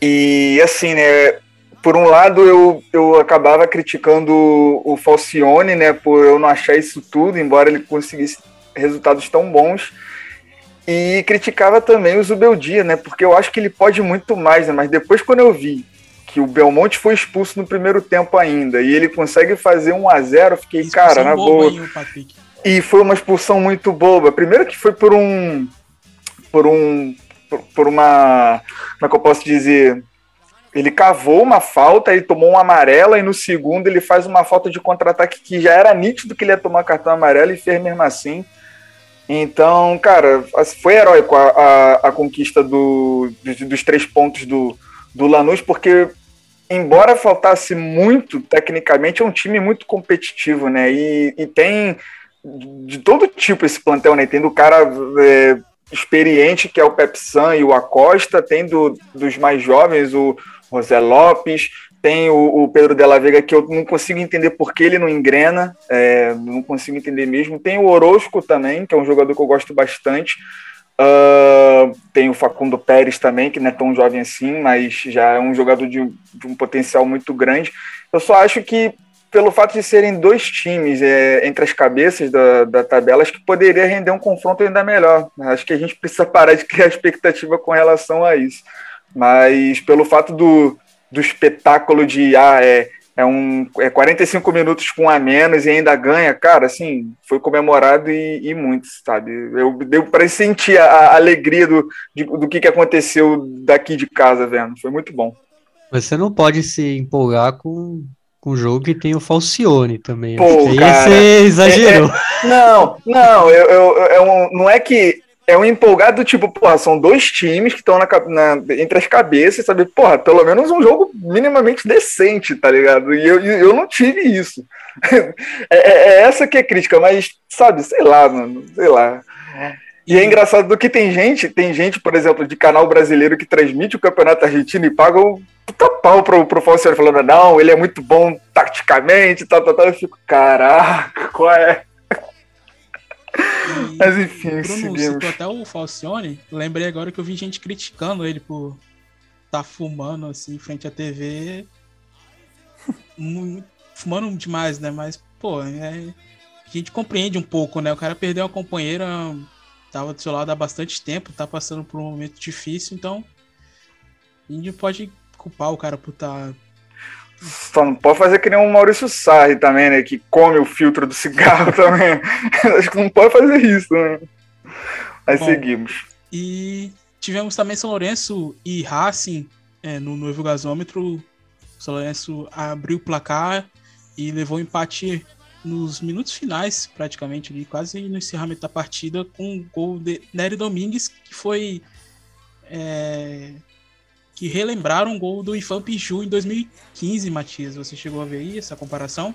E assim, né? Por um lado, eu, eu acabava criticando o Falcione, né? Por eu não achar isso tudo, embora ele conseguisse resultados tão bons. E criticava também o Zubeldia, né? Porque eu acho que ele pode muito mais, né? Mas depois, quando eu vi que o Belmonte foi expulso no primeiro tempo ainda e ele consegue fazer 1 a 0 eu fiquei, cara, na boa. Patrick. E foi uma expulsão muito boba. Primeiro que foi por um. Por um. Por, por uma. Como é que eu posso dizer? Ele cavou uma falta, ele tomou uma amarela, e no segundo ele faz uma falta de contra-ataque que já era nítido que ele ia tomar cartão amarelo e fez mesmo assim. Então, cara, foi heróico a, a, a conquista do, dos, dos três pontos do, do Lanús, porque embora faltasse muito tecnicamente, é um time muito competitivo, né? E, e tem de todo tipo esse plantel, né? Tem do cara é, experiente, que é o Pepsan e o Acosta, tem do, dos mais jovens, o José Lopes, tem o, o Pedro Della Vega, que eu não consigo entender por que ele não engrena, é, não consigo entender mesmo. Tem o Orozco também, que é um jogador que eu gosto bastante. Uh, tem o Facundo Pérez também, que não é tão jovem assim, mas já é um jogador de, de um potencial muito grande. Eu só acho que pelo fato de serem dois times é, entre as cabeças da, da tabela, acho que poderia render um confronto ainda melhor. Acho que a gente precisa parar de criar expectativa com relação a isso. Mas pelo fato do, do espetáculo de ah, é, é, um, é 45 minutos com a menos e ainda ganha, cara, assim, foi comemorado e, e muito, sabe? Eu deu para sentir a, a alegria do, de, do que, que aconteceu daqui de casa, vendo. Foi muito bom. Você não pode se empolgar com com um jogo que tem o Falcione também. Pô, aí cara, você exagerou. É, é, não, não, eu, eu, eu, um, não é que é um empolgado, tipo, porra, são dois times que estão na, na, entre as cabeças, sabe? Porra, pelo menos um jogo minimamente decente, tá ligado? E eu, eu não tive isso. é, é, essa que é crítica, mas, sabe, sei lá, mano, sei lá. E é engraçado do que tem gente, tem gente, por exemplo, de canal brasileiro que transmite o campeonato argentino e paga um puta pau pro, pro Falcione falando, não, ele é muito bom taticamente, tal, tal, tal. Eu fico, caraca, qual é? E, Mas enfim, Bruno seguimos. citou até o Falcione. Lembrei agora que eu vi gente criticando ele por tá fumando assim frente à TV. Fumando demais, né? Mas, pô, é, a gente compreende um pouco, né? O cara perdeu uma companheira, tava do seu lado há bastante tempo, tá passando por um momento difícil, então a gente pode culpar o cara por estar Só não pode fazer que nem o Maurício Sarri também, né? Que come o filtro do cigarro também. Acho que não pode fazer isso, né? Aí Bom, seguimos. E tivemos também São Lourenço e Racing é, no novo gasômetro. O São Lourenço abriu o placar e levou o empate nos minutos finais, praticamente, ali, quase no encerramento da partida, com o gol de Nery Domingues, que foi. É, que relembraram o gol do Ifan Piju em 2015, Matias. Você chegou a ver aí essa comparação?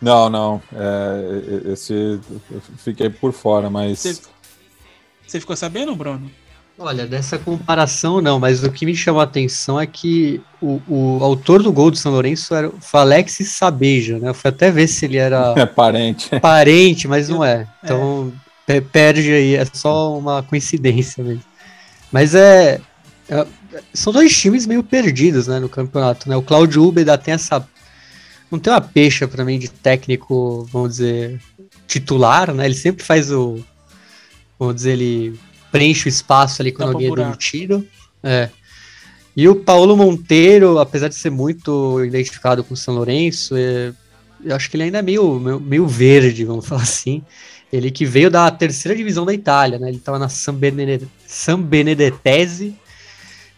Não, não. É, esse eu fiquei por fora, mas. Você, você ficou sabendo, Bruno? Olha, dessa comparação não, mas o que me chamou a atenção é que o, o autor do gol do São Lourenço era o Alex Sabeja, né? Eu fui até ver se ele era é parente. Parente, mas não é. Então é. perde aí, é só uma coincidência mesmo. Mas é, é, são dois times meio perdidos, né, no campeonato, né? O Claudio Ubeda tem essa não tem uma pecha para mim de técnico, vamos dizer, titular, né? Ele sempre faz o vamos dizer, ele preenche o espaço ali quando alguém é demitido. É. E o Paulo Monteiro, apesar de ser muito identificado com o São Lourenço, é, eu acho que ele ainda é meio, meio, meio, verde, vamos falar assim. Ele que veio da terceira divisão da Itália, né? Ele estava na San, Benedetese, San Benedettese,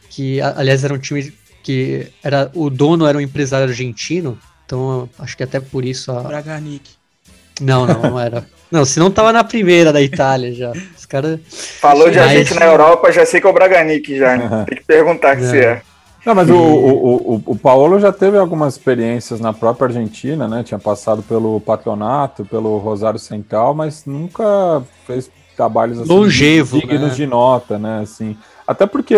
que aliás era um time que era o dono era um empresário argentino, então acho que até por isso a Braganic. Não, não, não era. Não, se não tava na primeira da Itália já. Os caras. Falou de agente na Europa, já sei que é o Braganic já. Né? Tem que perguntar que se é. Não, mas o, o, o, o Paulo já teve algumas experiências na própria Argentina, né? Tinha passado pelo Patronato, pelo Rosário Central, mas nunca fez trabalhos assim, Longevo, dignos né? de nota, né? Assim, até porque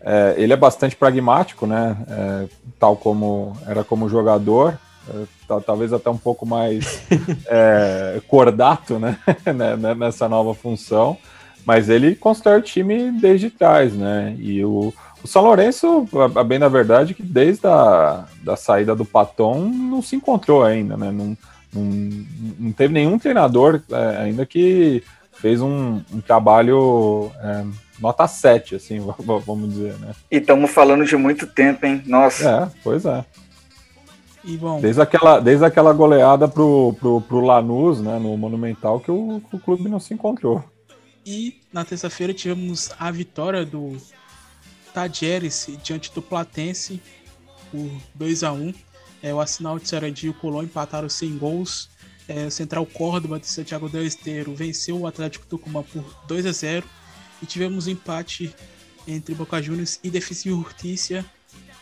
é, ele é bastante pragmático, né? É, tal como era como jogador. É, talvez até um pouco mais é, cordato né? né, né? nessa nova função, mas ele constrói o time desde trás, né? E o, o São Lourenço, a, bem na verdade, que desde a da saída do Paton não se encontrou ainda, né? Não, não, não teve nenhum treinador é, ainda que fez um, um trabalho é, nota 7, assim, vamos dizer, né? E estamos falando de muito tempo, hein? Nossa. É, pois é. E bom, desde aquela, desde aquela goleada pro, pro, pro Lanús, né, no Monumental, que o, o clube não se encontrou. E na terça-feira tivemos a vitória do Tajeres diante do Platense por 2 a 1 é, O Assinal de Sarandi e o Colón empataram sem gols. É, o Central Córdoba de Santiago del Esteiro venceu o Atlético Tucumã por 2 a 0 E tivemos um empate entre Boca Juniors e Defensa e Urtícia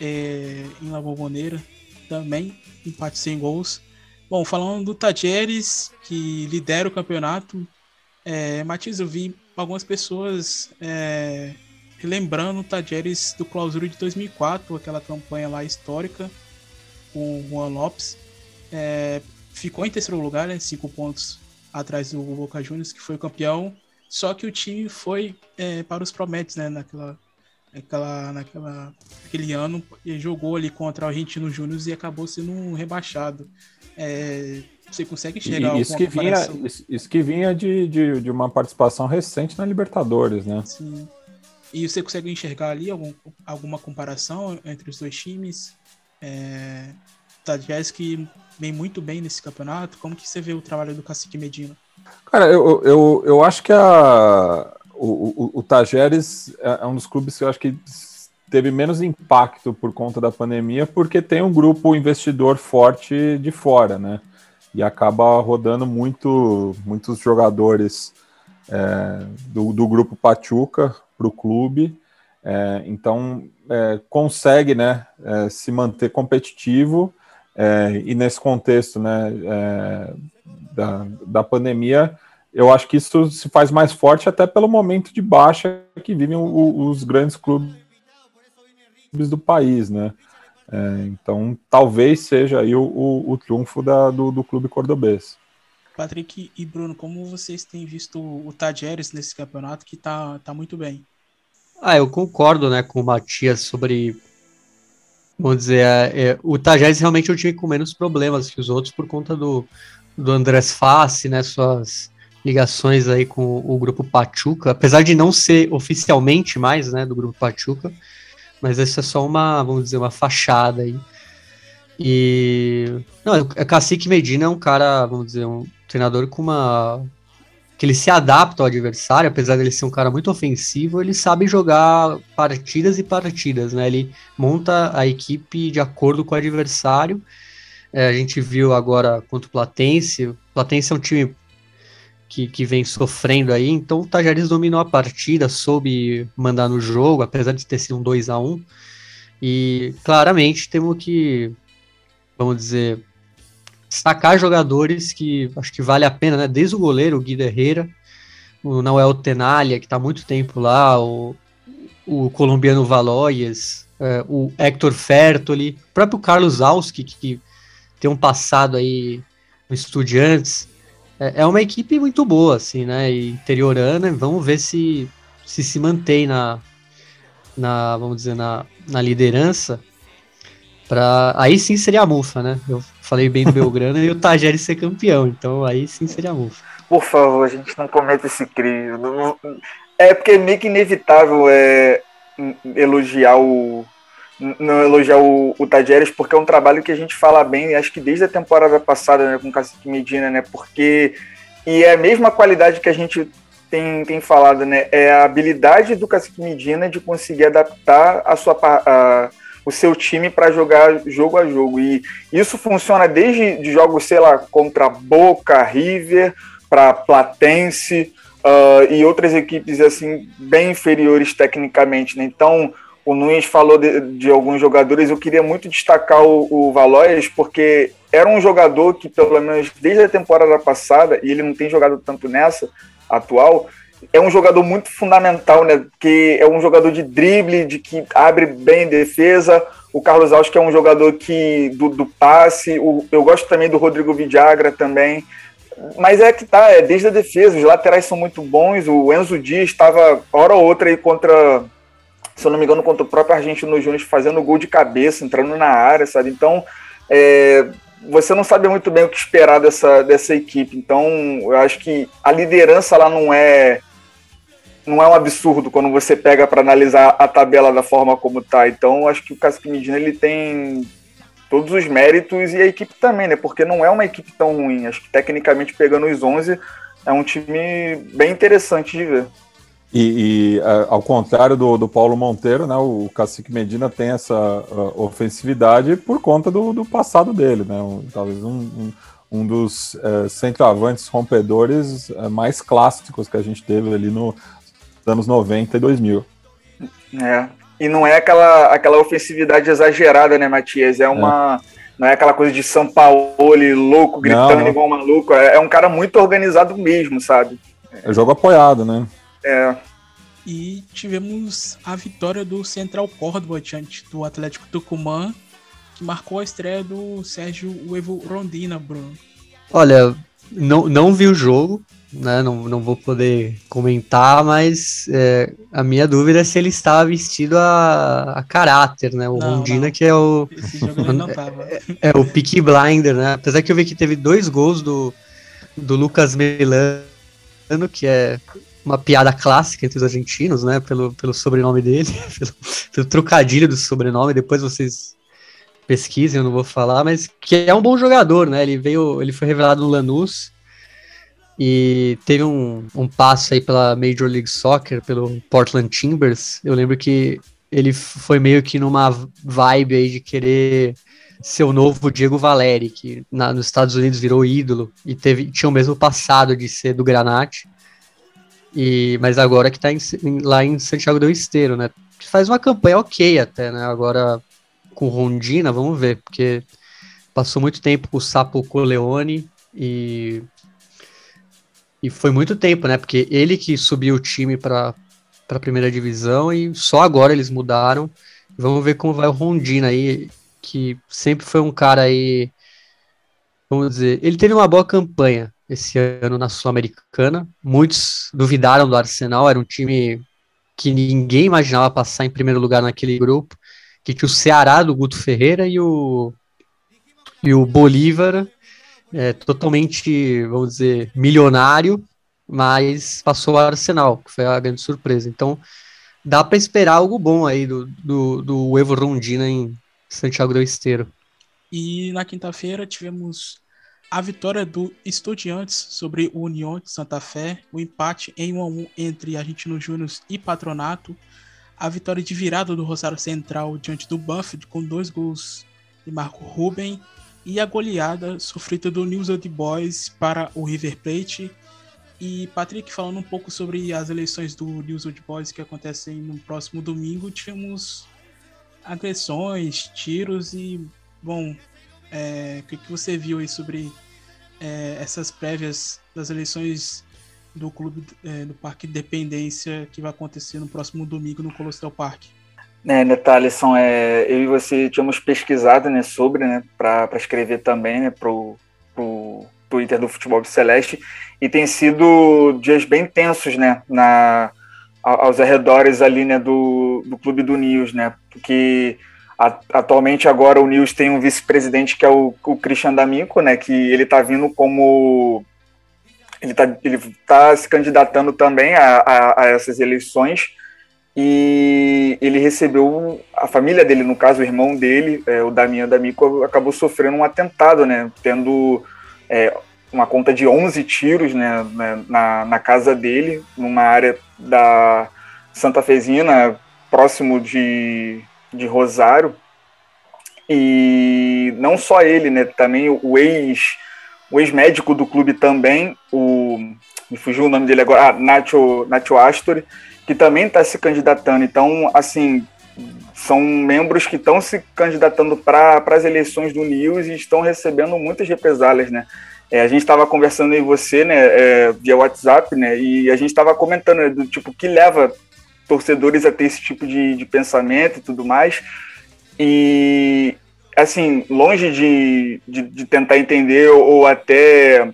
é, em La Bombonera também, empate sem gols. Bom, falando do Tajeres, que lidera o campeonato, é, Matias, eu vi algumas pessoas é, lembrando o Tajeres do Clausura de 2004, aquela campanha lá histórica com o Juan Lopes. É, ficou em terceiro lugar, né, cinco pontos atrás do Boca Juniors, que foi o campeão. Só que o time foi é, para os Prometes, né, naquela naquela, naquela, naquele ano ele jogou ali contra o Argentino Júnior e acabou sendo rebaixado. É, você consegue enxergar isso que vinha Isso que vinha de, de, de, uma participação recente na Libertadores, né? Sim. E você consegue enxergar ali algum, alguma comparação entre os dois times? É, Tadjez que vem muito bem nesse campeonato. Como que você vê o trabalho do Cacique Medina? Cara, eu, eu, eu acho que a, o, o, o Tajeres é, é um dos clubes que eu acho que teve menos impacto por conta da pandemia, porque tem um grupo investidor forte de fora, né? E acaba rodando muito, muitos jogadores é, do, do, grupo Pachuca para o clube. É, então é, consegue né, é, se manter competitivo é, e nesse contexto né, da, da pandemia eu acho que isso se faz mais forte até pelo momento de baixa que vivem o, os grandes clubes do país, né? É, então, talvez seja aí o, o, o triunfo da, do, do, clube cordobês. Patrick e Bruno, como vocês têm visto o Tajeres nesse campeonato que tá, tá muito bem? Ah, eu concordo, né, com o Matias sobre, vamos dizer, é, é, o Tajeres realmente é um time com menos problemas que os outros por conta do, do Andrés Fassi, né, suas ligações aí com o grupo Pachuca, apesar de não ser oficialmente mais, né, do grupo Pachuca, mas essa é só uma, vamos dizer, uma fachada aí. E. Não, o Cacique Medina é um cara, vamos dizer, um treinador com uma. que ele se adapta ao adversário, apesar dele ser um cara muito ofensivo, ele sabe jogar partidas e partidas, né? Ele monta a equipe de acordo com o adversário. É, a gente viu agora contra o Platense. O Platense é um time que, que vem sofrendo aí, então o Tajeres dominou a partida, soube mandar no jogo, apesar de ter sido um 2 a 1 E claramente temos que vamos dizer, destacar jogadores que acho que vale a pena, né? Desde o goleiro, o Guido Herrera, o Noel Tenalha, que está há muito tempo lá, o, o colombiano Valoyes, é, o Hector Fertoli, o próprio Carlos Alski, que, que tem um passado aí no Estudiantes. É, é, uma equipe muito boa, assim, né? Interiorana, vamos ver se se, se mantém na, na, vamos dizer, na, na liderança. Pra... Aí sim seria a mufa, né? Eu falei bem do Belgrano e o Tagere ser campeão, então aí sim seria a mufa. Por favor, a gente não cometa esse crime. É porque é meio que inevitável é, elogiar o. Não elogiar o, o porque é um trabalho que a gente fala bem, acho que desde a temporada passada, né, com o Cacique Medina, né? Porque. E é a mesma qualidade que a gente tem, tem falado, né? É a habilidade do Cacique Medina de conseguir adaptar a sua. A, o seu time para jogar jogo a jogo. E isso funciona desde de jogos, sei lá, contra Boca, River, para Platense uh, e outras equipes assim bem inferiores tecnicamente. Né? Então, o Nunes falou de, de, alguns jogadores, eu queria muito destacar o, o porque era um jogador que, pelo menos desde a temporada passada, e ele não tem jogado tanto nessa atual, é um jogador muito fundamental, né? Que é um jogador de drible, de que abre bem defesa. O Carlos Alves, que é um jogador que do, do passe. O, eu gosto também do Rodrigo Vidagra também. Mas é que tá, é desde a defesa. Os laterais são muito bons. O Enzo Dias estava hora ou outra aí contra, se eu não me engano, contra o próprio Argentino Júnior, fazendo gol de cabeça, entrando na área, sabe? Então, é, você não sabe muito bem o que esperar dessa, dessa equipe. Então, eu acho que a liderança lá não é não é um absurdo quando você pega para analisar a tabela da forma como tá. Então, acho que o Medina ele tem todos os méritos e a equipe também, né? Porque não é uma equipe tão ruim. Acho que tecnicamente pegando os 11 é um time bem interessante de ver. E, e ao contrário do, do, Paulo Monteiro, né, o Cacique Medina tem essa uh, ofensividade por conta do, do, passado dele, né? Um, talvez um, um, um dos uh, centroavantes rompedores uh, mais clássicos que a gente teve ali no, anos 90 e 2000. É. E não é aquela, aquela ofensividade exagerada, né, Matias? É uma. É. Não é aquela coisa de São Paulo louco, gritando não, não. igual maluco. É, é, um cara muito organizado mesmo, sabe? É jogo apoiado, né? É. E tivemos a vitória do Central Córdoba diante do Atlético Tucumã, que marcou a estreia do Sérgio Uevo Rondina, Bruno. Olha, não, não vi o jogo, né? Não, não vou poder comentar, mas é, a minha dúvida é se ele estava vestido a, a caráter, né? O não, Rondina, não. que é o. É, é, o Peaky Blinder, né? Apesar que eu vi que teve dois gols do, do Lucas Melano, que é uma piada clássica entre os argentinos, né? Pelo, pelo sobrenome dele, pelo, pelo trocadilho do sobrenome. Depois vocês pesquisem, eu não vou falar, mas que é um bom jogador, né? Ele veio, ele foi revelado no Lanús e teve um, um passo aí pela Major League Soccer, pelo Portland Timbers. Eu lembro que ele foi meio que numa vibe aí de querer ser o novo Diego Valeri, que na, nos Estados Unidos virou ídolo e teve, tinha o mesmo passado de ser do Granate. E, mas agora que está lá em Santiago do Esteiro, né? Faz uma campanha ok até, né? Agora com Rondina, vamos ver, porque passou muito tempo com o Sapo Coleone e e foi muito tempo, né? Porque ele que subiu o time para a primeira divisão e só agora eles mudaram. Vamos ver como vai o Rondina aí, que sempre foi um cara aí. Vamos dizer, ele teve uma boa campanha esse ano na Sul-Americana. Muitos duvidaram do Arsenal, era um time que ninguém imaginava passar em primeiro lugar naquele grupo. Que tinha o Ceará do Guto Ferreira e o, e o Bolívar é, totalmente, vamos dizer, milionário, mas passou o Arsenal, que foi a grande surpresa. Então, dá para esperar algo bom aí do, do, do Evo Rondina em Santiago do Esteiro. E na quinta-feira tivemos a vitória do Estudiantes sobre o União de Santa Fé, o empate em 1 a 1 entre Argentino Júnior e Patronato, a vitória de virada do Rosário Central diante do Banfield com dois gols de Marco Ruben e a goleada sofrida do News Old Boys para o River Plate. E Patrick, falando um pouco sobre as eleições do News Old Boys que acontecem no próximo domingo, tivemos agressões, tiros e, bom, é, o que, que você viu aí sobre é, essas prévias das eleições do clube é, do Parque Independência que vai acontecer no próximo domingo no Colossal Parque? Né, Thaleson, é, eu e você tínhamos pesquisado né, sobre, né, para escrever também né, para o Twitter do Futebol Celeste, e tem sido dias bem tensos né, na, aos arredores ali né, do, do Clube do News, né, porque atualmente agora o News tem um vice-presidente que é o, o Christian D'Amico, né, que ele está vindo como ele está ele tá se candidatando também a, a, a essas eleições, e ele recebeu a família dele, no caso o irmão dele, é, o Damian D'Amico, acabou sofrendo um atentado, né, tendo é, uma conta de 11 tiros né, né, na, na casa dele, numa área da Santa Fezina, próximo de, de Rosário. E não só ele, né, também o ex o ex-médico do clube também, o me fugiu o nome dele agora, ah, Nacho, Nacho Astori, que também está se candidatando. Então, assim, são membros que estão se candidatando para as eleições do News e estão recebendo muitas represálias, né? É, a gente estava conversando aí você, né, é, via WhatsApp, né, e a gente estava comentando né, do tipo que leva torcedores a ter esse tipo de, de pensamento e tudo mais. E, assim, longe de, de, de tentar entender ou, até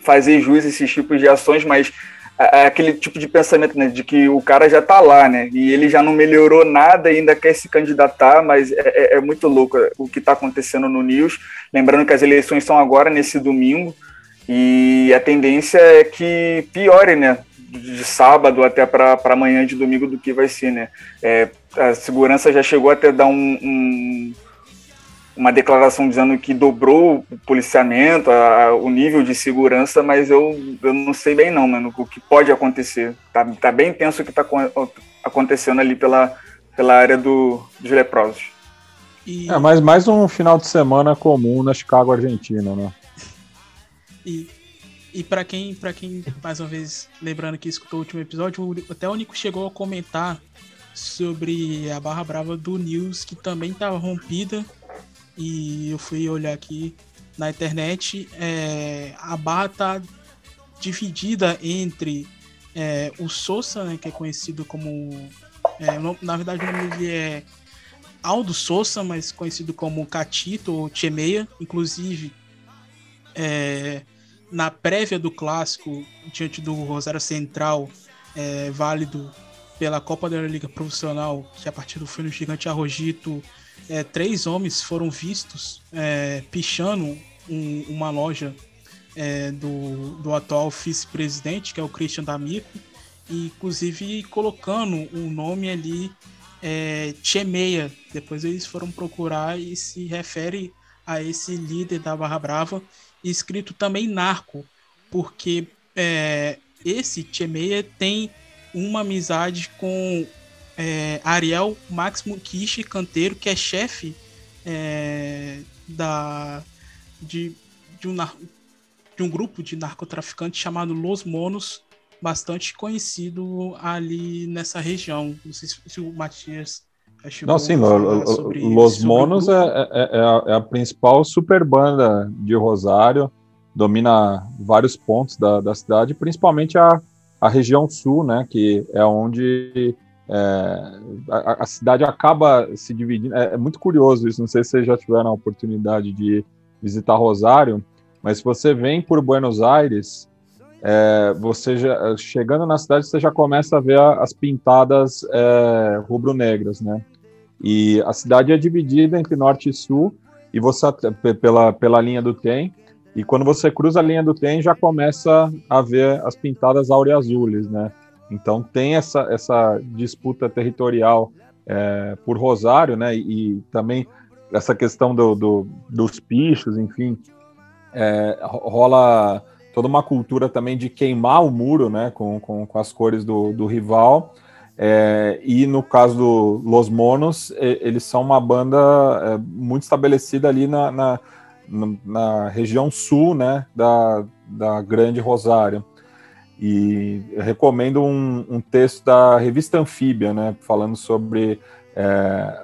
fazer jus a esses tipos de ações, mas aquele tipo de pensamento, né, de que o cara já tá lá, né, e ele já não melhorou nada e ainda quer se candidatar, mas é, é, é muito louco o que está acontecendo no News. Lembrando que as eleições são agora, nesse domingo, e a tendência é que piore, né, de sábado até para amanhã de domingo do que vai ser, né. É, a segurança já chegou até dar um, um uma declaração dizendo que dobrou o policiamento, a, a, o nível de segurança, mas eu, eu não sei bem não, mano, o que pode acontecer. Tá, tá bem tenso o que está acontecendo ali pela, pela área do, dos leprosos. E... É, mas mais um final de semana comum na Chicago, Argentina, né? E, e para quem, para quem, mais uma vez, lembrando que escutou o último episódio, até o Nico chegou a comentar sobre a barra brava do News, que também estava rompida e eu fui olhar aqui na internet, é, a barra tá dividida entre é, o Sousa, né, que é conhecido como. É, na verdade, o nome dele é Aldo Sousa, mas conhecido como Catito ou Chemeia. Inclusive, é, na prévia do clássico, diante do Rosário Central, é, válido pela Copa da Liga Profissional, que a partir do fim Gigante Arrojito é, três homens foram vistos é, pichando um, uma loja é, do, do atual vice-presidente, que é o Christian D'Amico, e inclusive colocando o um nome ali é, Chemeia. Depois eles foram procurar e se refere a esse líder da Barra Brava, escrito também narco, porque é, esse Chemeia tem uma amizade com é, Ariel Máximo Kishi Canteiro, que é chefe é, da, de, de, um, de um grupo de narcotraficantes chamado Los Monos, bastante conhecido ali nessa região. Não sei se, se o Matias não, sim, sobre, Los Monos é, é, é, a, é, a, principal super banda de Rosário, domina vários pontos da, da cidade, principalmente a, a região sul, né, que é onde é, a, a, cidade acaba se dividindo. É, é, muito curioso isso. Não sei se vocês já tiveram a oportunidade de visitar Rosário, mas se você vem por Buenos Aires, é, você já, chegando na cidade, você já começa a ver as pintadas é, rubro-negras, né? E a cidade é dividida entre norte e sul, e você pela, pela linha do trem. E quando você cruza a linha do trem, já começa a ver as pintadas azules, né? Então tem essa, essa disputa territorial é, por Rosário, né? E, e também essa questão do, do dos pichos, enfim, é, rola toda uma cultura também de queimar o muro, né, com, com, com as cores do, do rival. É, e no caso do Los Monos, eles são uma banda é, muito estabelecida ali na, na, na, região sul, né, da, da Grande Rosário. E recomendo um, um, texto da revista Anfíbia, né, falando sobre é,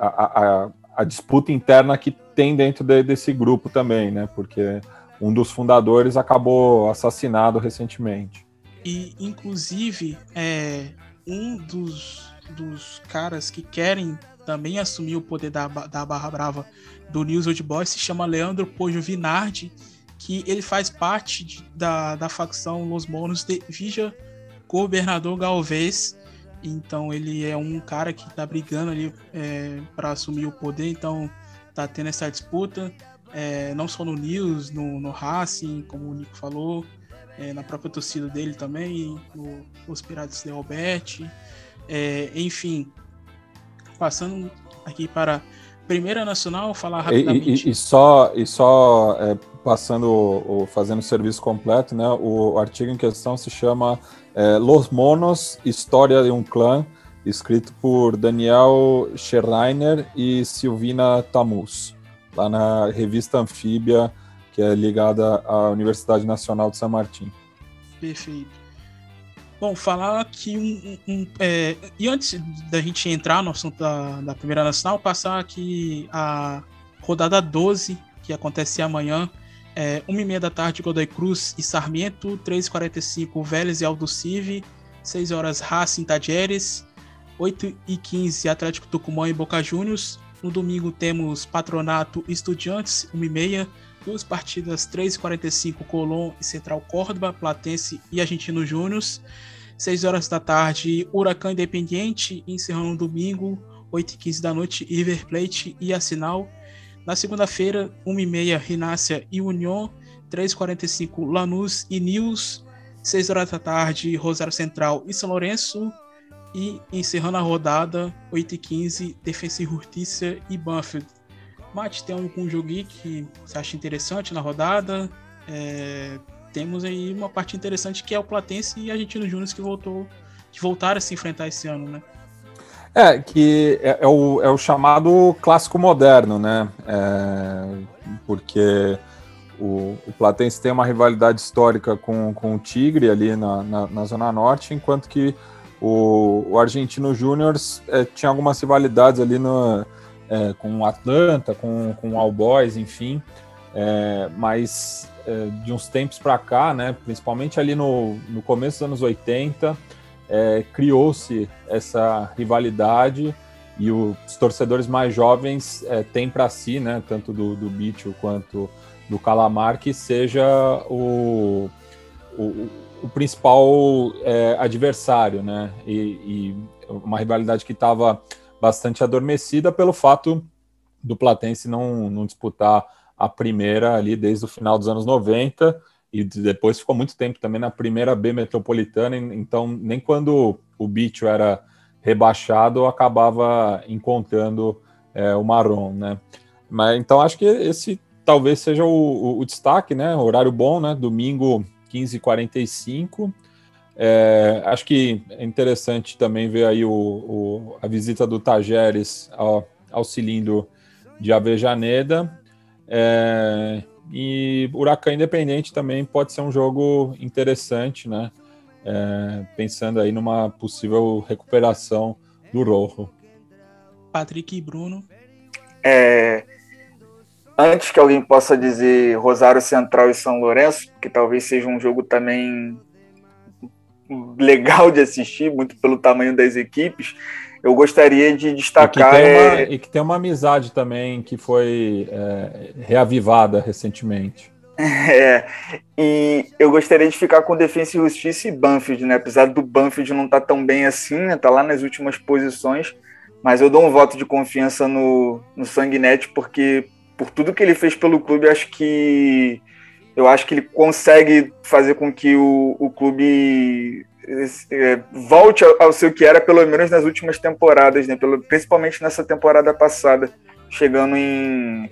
a, a, a, disputa interna que tem dentro de, desse grupo também, né, porque um dos fundadores acabou assassinado recentemente. E, inclusive, é, um dos, dos caras que querem também assumir o poder da, da Barra Brava do News Old Boys se chama Leandro Pojo Vinardi, que ele faz parte de, da, da facção Los Monos de Vija Governador Galvez. Então ele é um cara que tá brigando ali é, para assumir o poder, então tá tendo essa disputa é, não só no News, no, no Racing, como o Nico falou, é, na própria torcida dele também, no, nos Piratas de Alberti, é, enfim, passando aqui para Primeira Nacional, falar rapidamente. E, e, e só, e só é, passando, fazendo o serviço completo, né? O artigo em questão se chama é, Los Monos, História de um Clã, escrito por Daniel Schreiner e Silvina Tamus lá na revista Anfíbia, que é ligada à Universidade Nacional de São Martin. Perfeito. Bom, falar aqui um. um, um é, e antes da gente entrar no assunto da, da Primeira Nacional, passar aqui a rodada 12, que acontece amanhã. É, 1h30 da tarde, Godoy Cruz e Sarmiento, 3h45, Vélez e Aldo Civi, 6 horas Racing Tajeres, 8h15 Atlético Tucumã e Boca Juniors, no domingo temos Patronato Estudiantes, 1h30. Duas partidas, 3h45, Colón e Central Córdoba, Platense e Argentino Júnior. 6 horas da tarde, Huracan Independiente, encerrando no domingo, 8h15 da noite, River Plate e Arsenal. Na segunda-feira, 1h30, Rinácia e União, 3h45, Lanús e News. 6 horas da tarde, Rosário Central e São Lourenço. E encerrando a rodada, 8 e 15, Defensa e Justiça e Banfield. Mate, tem algum jogo que você acha interessante na rodada? É, temos aí uma parte interessante que é o Platense e Argentino Júnior que voltou, que voltaram a se enfrentar esse ano, né? É, que é, é, o, é o chamado clássico moderno, né? É, porque o, o, Platense tem uma rivalidade histórica com, com o Tigre ali na, na, na Zona Norte, enquanto que o, o Argentino Júnior é, tinha algumas rivalidades ali no, é, com o Atlanta, com, com o All Boys, enfim, é, mas é, de uns tempos para cá, né, principalmente ali no, no começo dos anos 80, é, criou-se essa rivalidade e os torcedores mais jovens é, têm para si, né, tanto do, do Bicho quanto do Calamar, que seja o, o o principal é, adversário, né? E, e, uma rivalidade que estava bastante adormecida pelo fato do Platense não, não disputar a primeira ali desde o final dos anos 90 e depois ficou muito tempo também na primeira B metropolitana, então nem quando o Bicho era rebaixado acabava encontrando é, o Marrom, né? Mas então acho que esse talvez seja o, o, o destaque, né? Horário bom, né? Domingo 15h45. É, acho que é interessante também ver aí o, o a visita do Tajeres ao, ao cilindro de Avejaneda. É, e Huracan Independente também pode ser um jogo interessante, né? É, pensando aí numa possível recuperação do Rojo. Patrick e Bruno. É, antes que alguém possa dizer Rosário Central e São Lourenço, que talvez seja um jogo também legal de assistir, muito pelo tamanho das equipes, eu gostaria de destacar. E que tem uma, é... e que tem uma amizade também que foi é, reavivada recentemente. É, e eu gostaria de ficar com Defensa e Justiça e Banfield, né? Apesar do Banfield não estar tá tão bem assim, né? Tá lá nas últimas posições, mas eu dou um voto de confiança no, no Sanguinete, porque por tudo que ele fez pelo clube, acho que eu acho que ele consegue fazer com que o, o clube é, volte ao, ao seu que era, pelo menos nas últimas temporadas, né? Pelo, principalmente nessa temporada passada. chegando em.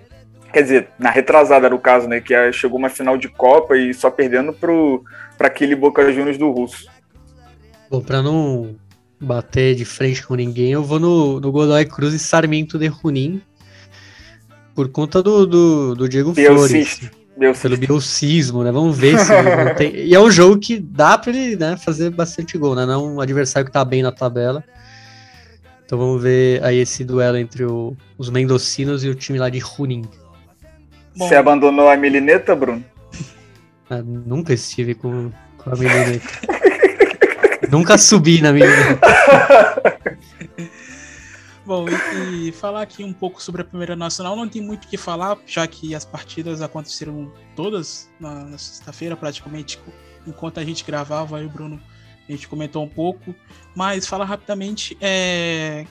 Quer dizer, na retrasada no caso, né? Que chegou uma final de Copa e só perdendo para aquele Boca Juniors do Russo. Bom, para não bater de frente com ninguém, eu vou no, no Godoy Cruz e Sarmiento de Junín por conta do, do, do Diego Flores. Pelo bielcismo, né? Vamos ver se tem... E é um jogo que dá para ele né, fazer bastante gol, né? Não é um adversário que tá bem na tabela. Então vamos ver aí esse duelo entre o, os mendocinos e o time lá de Junín. Você abandonou a Milineta, Bruno? Ah, nunca estive com, com a Milineta. nunca subi na Milineta. Bom, e, e, falar aqui um pouco sobre a Primeira Nacional, não tem muito o que falar, já que as partidas aconteceram todas na, na sexta-feira, praticamente, enquanto a gente gravava, aí o Bruno, a gente comentou um pouco, mas falar rapidamente é,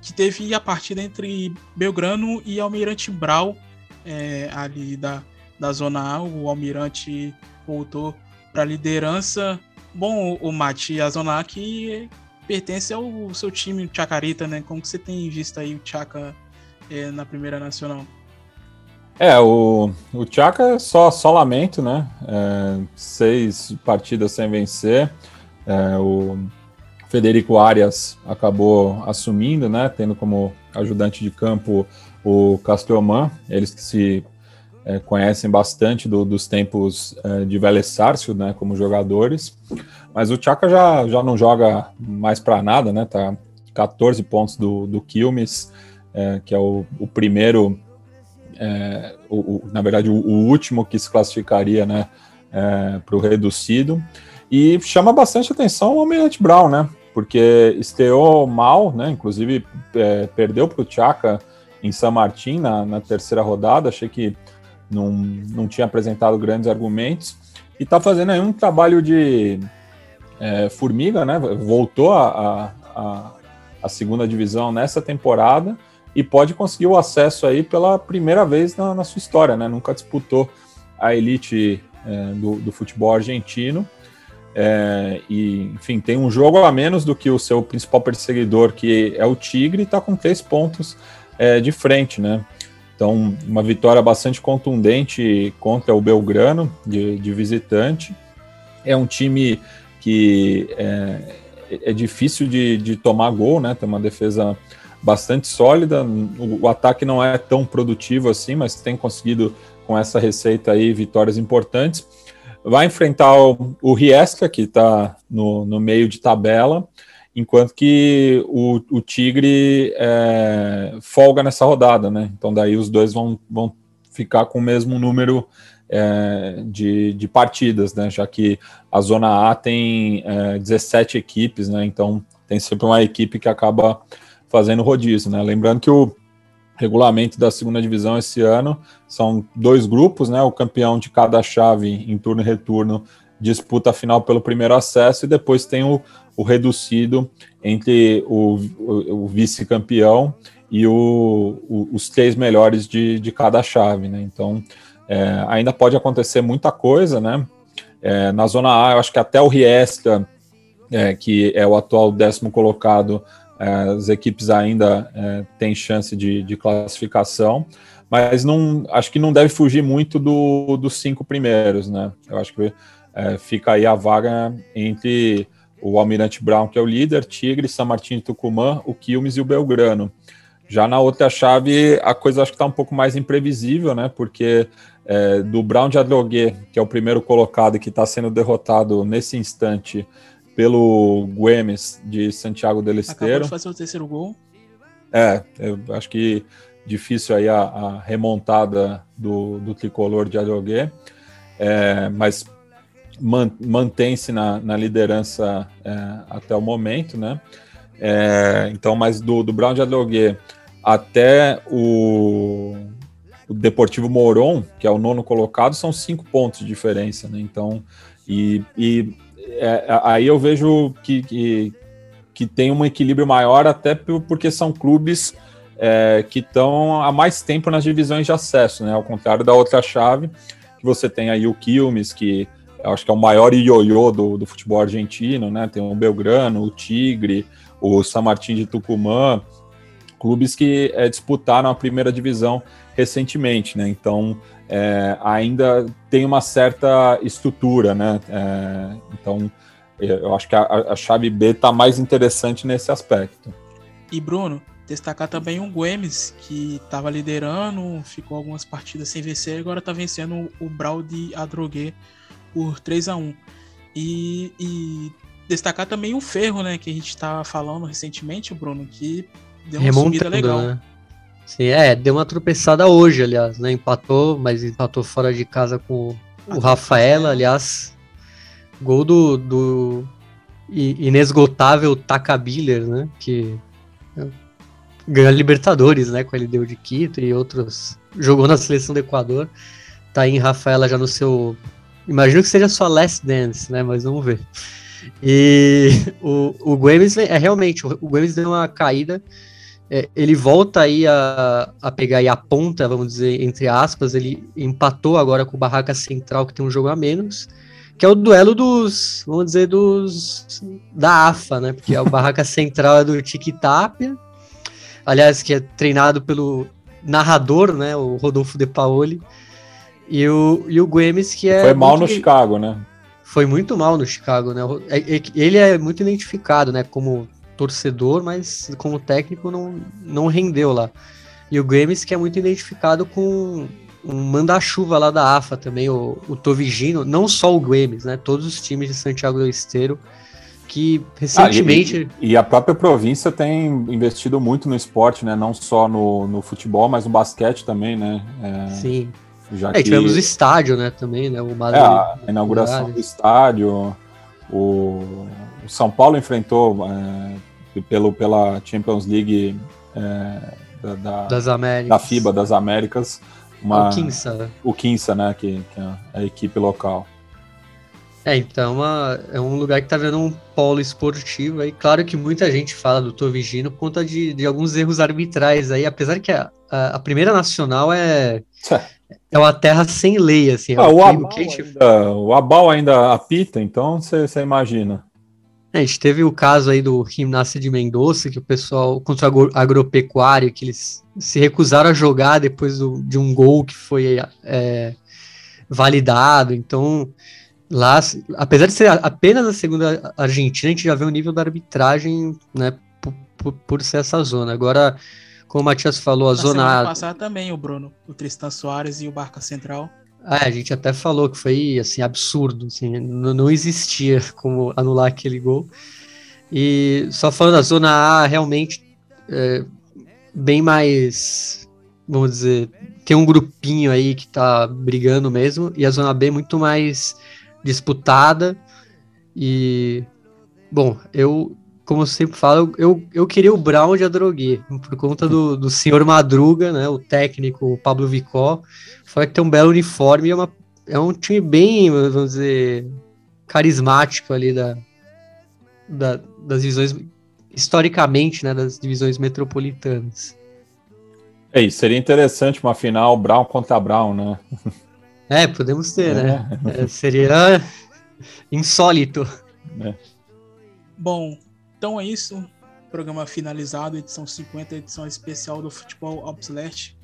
que teve a partida entre Belgrano e Almirante Brau, é, ali da, da Zona A, o Almirante voltou para a liderança. Bom, o, Mate, a Zona A que pertence ao seu time, o Chacarita, né? Como que você tem visto aí o Chaca é, na Primeira Nacional? É, o, o Chaca só, só lamento, né? É, seis partidas sem vencer. É, o Federico Arias acabou assumindo, né? Tendo como ajudante de campo o Castelman, eles que se é, conhecem bastante do, dos tempos é, de Vélez Sárcio, né? Como jogadores. Mas o Chaka já, já não joga mais para nada, né? Tá 14 pontos do, do Quilmes, é, que é o, o primeiro, é, o, o, na verdade, o, o, último que se classificaria né, é, para o reducido. E chama bastante atenção o Almirante Brown, né? Porque estreou mal, né? Inclusive é, perdeu para o Chaka em San Martín na, na terceira rodada. Achei que não, não tinha apresentado grandes argumentos. E está fazendo aí um trabalho de é, Formiga, né? Voltou a, a, a, segunda divisão nessa temporada e pode conseguir o acesso aí pela primeira vez na, na sua história, né? Nunca disputou a elite é, do, do, futebol argentino. É, e, enfim, tem um jogo a menos do que o seu principal perseguidor, que é o Tigre, e está com três pontos é, de frente, né? Então, uma vitória bastante contundente contra o Belgrano, de, de visitante. É um time que é, é difícil de, de, tomar gol, né? Tem uma defesa bastante sólida. O, o, ataque não é tão produtivo assim, mas tem conseguido com essa receita aí vitórias importantes. Vai enfrentar o, o Riesca, que está no, no meio de tabela, enquanto que o, o Tigre é, folga nessa rodada, né? Então daí os dois vão, vão ficar com o mesmo número é, de, de, partidas, né? Já que a Zona A tem é, 17 equipes, né? Então tem sempre uma equipe que acaba fazendo rodízio, né? Lembrando que o regulamento da segunda divisão esse ano são dois grupos, né? O campeão de cada chave em turno e retorno disputa a final pelo primeiro acesso e depois tem o, o reducido entre o, o, o vice-campeão e os três melhores de, de cada chave, né? Então é, ainda pode acontecer muita coisa, né? É, na zona A, eu acho que até o Riestra, é, que é o atual décimo colocado, é, as equipes ainda é, têm chance de, de, classificação, mas não, acho que não deve fugir muito do, dos cinco primeiros, né? Eu acho que é, fica aí a vaga entre o Almirante Brown, que é o líder, Tigre, São Martin Tucumã, o Quilmes e o Belgrano. Já na outra chave, a coisa acho que está um pouco mais imprevisível, né? Porque é, do Brown de Adrogué, que é o primeiro colocado e que está sendo derrotado nesse instante pelo Güemes de Santiago del Esteiro. Acabou de fazer o terceiro gol. É, eu acho que difícil aí a, a remontada do, do tricolor de Adrogué, é, mas man, mantém-se na, na liderança é, até o momento, né? É, então, mas do, do Brown de Adrogué até o o Deportivo Moron, que é o nono colocado, são cinco pontos de diferença, né? Então, e, e é, aí eu vejo que, que, que, tem um equilíbrio maior, até porque são clubes é, que estão há mais tempo nas divisões de acesso, né? Ao contrário da outra chave, que você tem aí o Quilmes, que acho que é o maior ioiô do, do futebol argentino, né? Tem o Belgrano, o Tigre, o San Martín de Tucumã, clubes que é, disputaram a primeira divisão recentemente, né? Então é, ainda tem uma certa estrutura, né? É, então eu acho que a, a chave B está mais interessante nesse aspecto. E Bruno, destacar também o Guemes, que estava liderando, ficou algumas partidas sem vencer, agora está vencendo o Brawl de Adrogué por 3 a 1 e, e, destacar também o Ferro, né, que a gente estava falando recentemente, Bruno, que deu uma subida legal. Né? Sim, é, deu uma tropeçada hoje, aliás, né? Empatou, mas empatou fora de casa com o Rafaela, aliás. Gol do, do inesgotável Takabiller, né? Que ganhou a Libertadores, né? Com ele deu de Quito e outros. Jogou na seleção do Equador. Tá aí em Rafaela já no seu. Imagino que seja sua last dance, né? Mas vamos ver. E o, o Guemes é realmente, o Guemes deu uma caída é, ele volta aí a, a pegar aí a ponta, vamos dizer, entre aspas, ele empatou agora com o Barraca Central, que tem um jogo a menos, que é o duelo dos, vamos dizer, dos da AFA, né? Porque é o Barraca Central é do Tiki Tapia, aliás, que é treinado pelo narrador, né? O Rodolfo De Paoli, e o, e o Guemes, que é. Foi mal no Chicago, né? Foi muito mal no Chicago, né? É, é, ele é muito identificado, né? Como torcedor, mas como técnico não, não rendeu lá. E o Grêmio que é muito identificado com um manda-chuva lá da AFA também, o, o Tovigino, não só o Grêmio, né? Todos os times de Santiago do Esteiro que recentemente. Ah, e, e, a própria província tem investido muito no esporte, né? Não só no, no futebol, mas no basquete também, né? É, Sim. Já é, que... tivemos o estádio, né? Também, né? O Madrid, é, a inauguração do estádio. O, o São Paulo enfrentou é, pelo, pela Champions League é, da, da, das Américas. da FIBA das Américas. Uma, o Quinça, né? O Quinça, né? Que, que é a equipe local. É, então uma, é um lugar que tá vendo um polo esportivo aí. Claro que muita gente fala do Tovigino por conta de, de alguns erros arbitrais aí, apesar que a, a, a primeira nacional é, é uma terra sem lei, assim. É ah, o, Abal gente... ainda, o Abal ainda apita, então você imagina. É, a gente teve o caso aí do Gimnasia de Mendoza, que o pessoal, contra o agropecuário, que eles se recusaram a jogar depois do, de um gol que foi é, validado. Então, lá, apesar de ser apenas a segunda Argentina, a gente já vê o nível da arbitragem, né, por, por, por ser essa zona. Agora, como o Matias falou, a Na zona semana passada também, o Bruno, o Tristan Soares e o Barca Central. É, a gente até falou que foi assim absurdo, assim, não, existia como anular aquele gol. E só falando da zona A, realmente é, bem mais, vamos dizer, tem um grupinho aí que tá brigando mesmo, e a zona B muito mais disputada. E bom, eu como eu sempre falo, eu, eu queria o Brown de Adrogué, por conta do, do senhor Madruga, né, o técnico o Pablo Vicó, fora que tem um belo uniforme, é, uma, é um time bem, vamos dizer, carismático ali da, da, das divisões, historicamente, né, das divisões metropolitanas. É isso, seria interessante uma final Brown contra Brown, né? É, podemos ter, né? é. né? É, seria insólito. É. Bom, então é isso. Programa finalizado, edição 50, edição especial do Futebol Obsolete.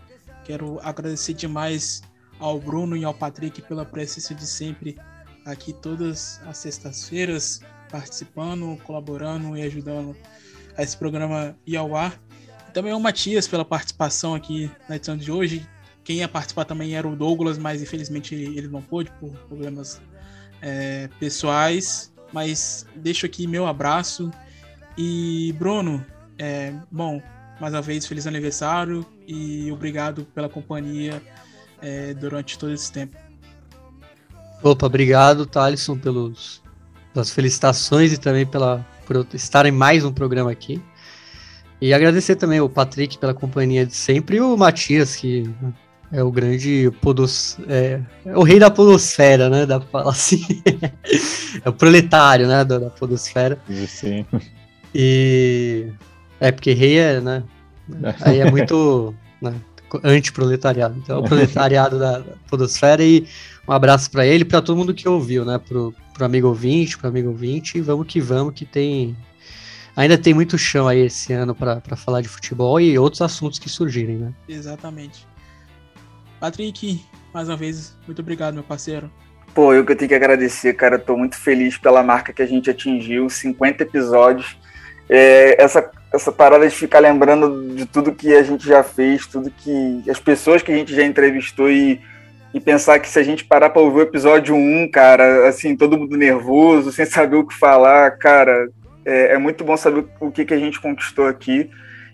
Quero agradecer demais ao Bruno e ao Patrick pela presença de sempre aqui todas as sextas-feiras, participando, colaborando e ajudando a esse programa ir ao ar. também ao Matias pela participação aqui na edição de hoje. Quem ia participar também era o Douglas, mas infelizmente ele não pôde por problemas é, pessoais. Mas deixo aqui meu abraço e Bruno, é, bom, mais uma vez, feliz aniversário e obrigado pela companhia é, durante todo esse tempo. Opa, obrigado, Thalisson, pelos, pelas felicitações e também pela, por estar em mais um programa aqui. E agradecer também o Patrick pela companhia de sempre e o Matias, que é o grande podos, é, é, o rei da podosfera, né? Dá pra falar assim. é o proletário, né? Da, da podosfera. Sim. E é porque rei é, né? Aí é muito né, anti-proletariado. Então, é o proletariado da, Podosfera e um abraço para ele, para todo mundo que ouviu, né? Pro, pro amigo ouvinte, pro amigo ouvinte, e vamos que vamos, que tem ainda tem muito chão aí esse ano para falar de futebol e outros assuntos que surgirem, né? Exatamente. Patrick, mais uma vez, muito obrigado, meu parceiro. Pô, eu que eu tenho que agradecer, cara. Tô muito feliz pela marca que a gente atingiu, 50 episódios. É, essa, essa parada de ficar lembrando de tudo que a gente já fez, tudo que. as pessoas que a gente já entrevistou e, e pensar que se a gente parar para ouvir o episódio 1, cara, assim, todo mundo nervoso, sem saber o que falar, cara, é, é muito bom saber o que, que a gente conquistou aqui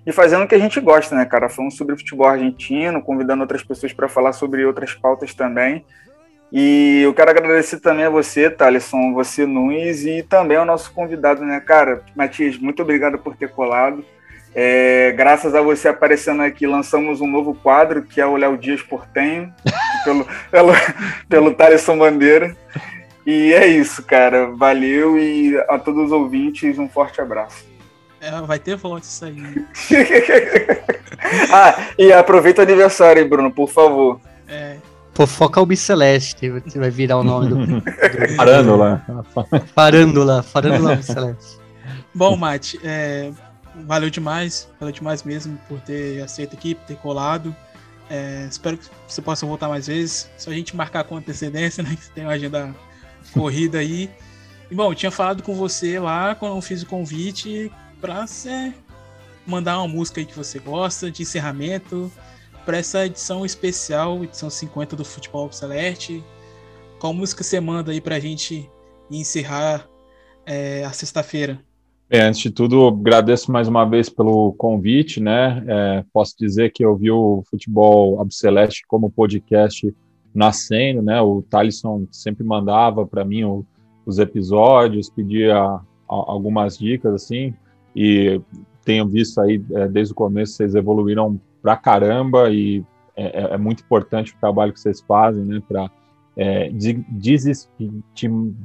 e fazendo o que a gente gosta, né, cara? Falando sobre futebol argentino, convidando outras pessoas para falar sobre outras pautas também. E eu quero agradecer também a você, Thaleson, você, Nunes, e também ao nosso convidado, né, cara? Matias, muito obrigado por ter colado. É, graças a você aparecendo aqui, lançamos um novo quadro, que é o Léo Dias Portenho, pelo, pelo, pelo Thaleson Bandeira. E é isso, cara. Valeu e a todos os ouvintes, um forte abraço. É, vai ter voto isso aí. ah, e aproveita o aniversário, hein, Bruno, por favor. É. Fofoca Albiceleste, vai virar o nome do. do... Farândola. Farândola, Farândola Albiceleste. Bom, Mate, é, valeu demais, valeu demais mesmo por ter aceito aqui, por ter colado. É, espero que você possa voltar mais vezes. Só a gente marcar com antecedência, né? Que você tem uma agenda corrida aí. E bom, eu tinha falado com você lá quando eu fiz o convite para você mandar uma música aí que você gosta, de encerramento para essa edição especial, edição 50 do Futebol Celeste. Qual música você manda aí para a gente encerrar é, a sexta-feira? É, antes de tudo, agradeço mais uma vez pelo convite, né? É, posso dizer que eu vi o Futebol Celeste como podcast nascendo, né? O Thalisson sempre mandava para mim o, os episódios, pedia a, algumas dicas, assim, e tenho visto aí, é, desde o começo, vocês evoluíram pra caramba e é, é, é muito importante o trabalho que vocês fazem, né, para é,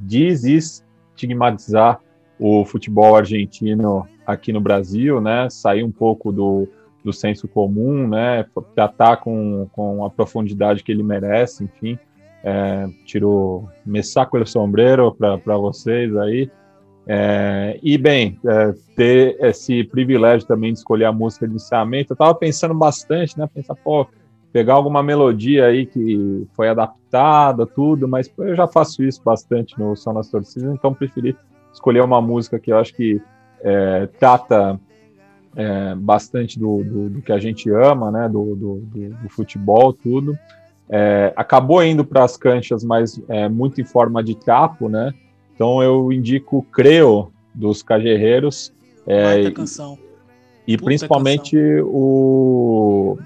desestigmatizar o futebol argentino aqui no Brasil, né, sair um pouco do, do senso comum, né, tratar com, com a profundidade que ele merece, enfim, é, tiro me saco o sombreiro para vocês aí, é, e bem, é, ter esse privilégio também de escolher a música de encerramento, eu estava pensando bastante, né? Pensar, pô, pegar alguma melodia aí que foi adaptada, tudo, mas eu já faço isso bastante no Som das Torcidas, então preferi escolher uma música que eu acho que é, trata é, bastante do, do, do, que a gente ama, né? Do, do, do futebol, tudo. É, acabou indo para as canchas, mas é, muito em forma de capo, né? Então eu indico Creo dos Cajerreiros. É, canção. E principalmente canção. o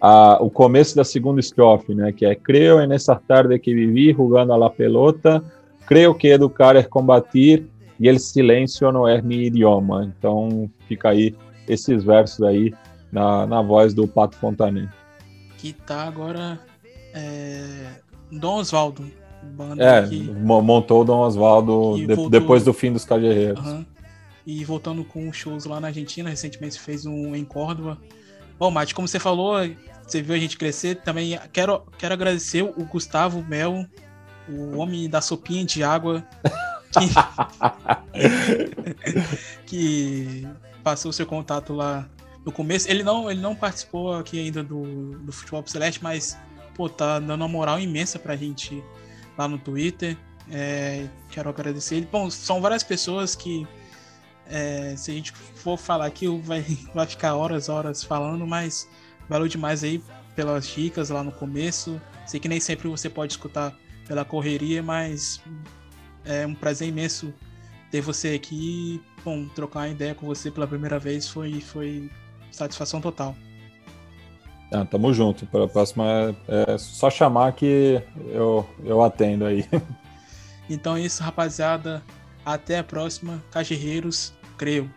a, o começo da segunda estrofe, né? Que é Creo en esa tarde que vivi jugando a la pelota, creo que educar é combatir e el silêncio não é mi idioma. Então fica aí esses versos aí na, na voz do Pato Fontanet. Que tá agora é, Dom Osvaldo, Banda é, que, montou o Dom Oswaldo de, voltou, depois do fim dos Cajerreiros. Uh -huh, e voltando com shows lá na Argentina, recentemente fez um em Córdoba. Bom, Mate, como você falou, você viu a gente crescer. Também quero, quero agradecer o Gustavo Mel, o homem da sopinha de água, que, que passou o seu contato lá no começo. Ele não, ele não participou aqui ainda do, do Futebol Celeste, mas pô, tá dando uma moral imensa pra gente lá no Twitter. É, quero agradecer ele. Bom, são várias pessoas que, é, se a gente for falar aqui, vai, vai ficar horas, horas falando, mas valeu demais aí pelas dicas lá no começo. Sei que nem sempre você pode escutar pela correria, mas é um prazer imenso ter você aqui. Bom, trocar uma ideia com você pela primeira vez foi, foi satisfação total. Ah, tamo junto. Para a próxima é só chamar que eu, eu atendo aí. Então é isso, rapaziada. Até a próxima. Cajerreiros, creio.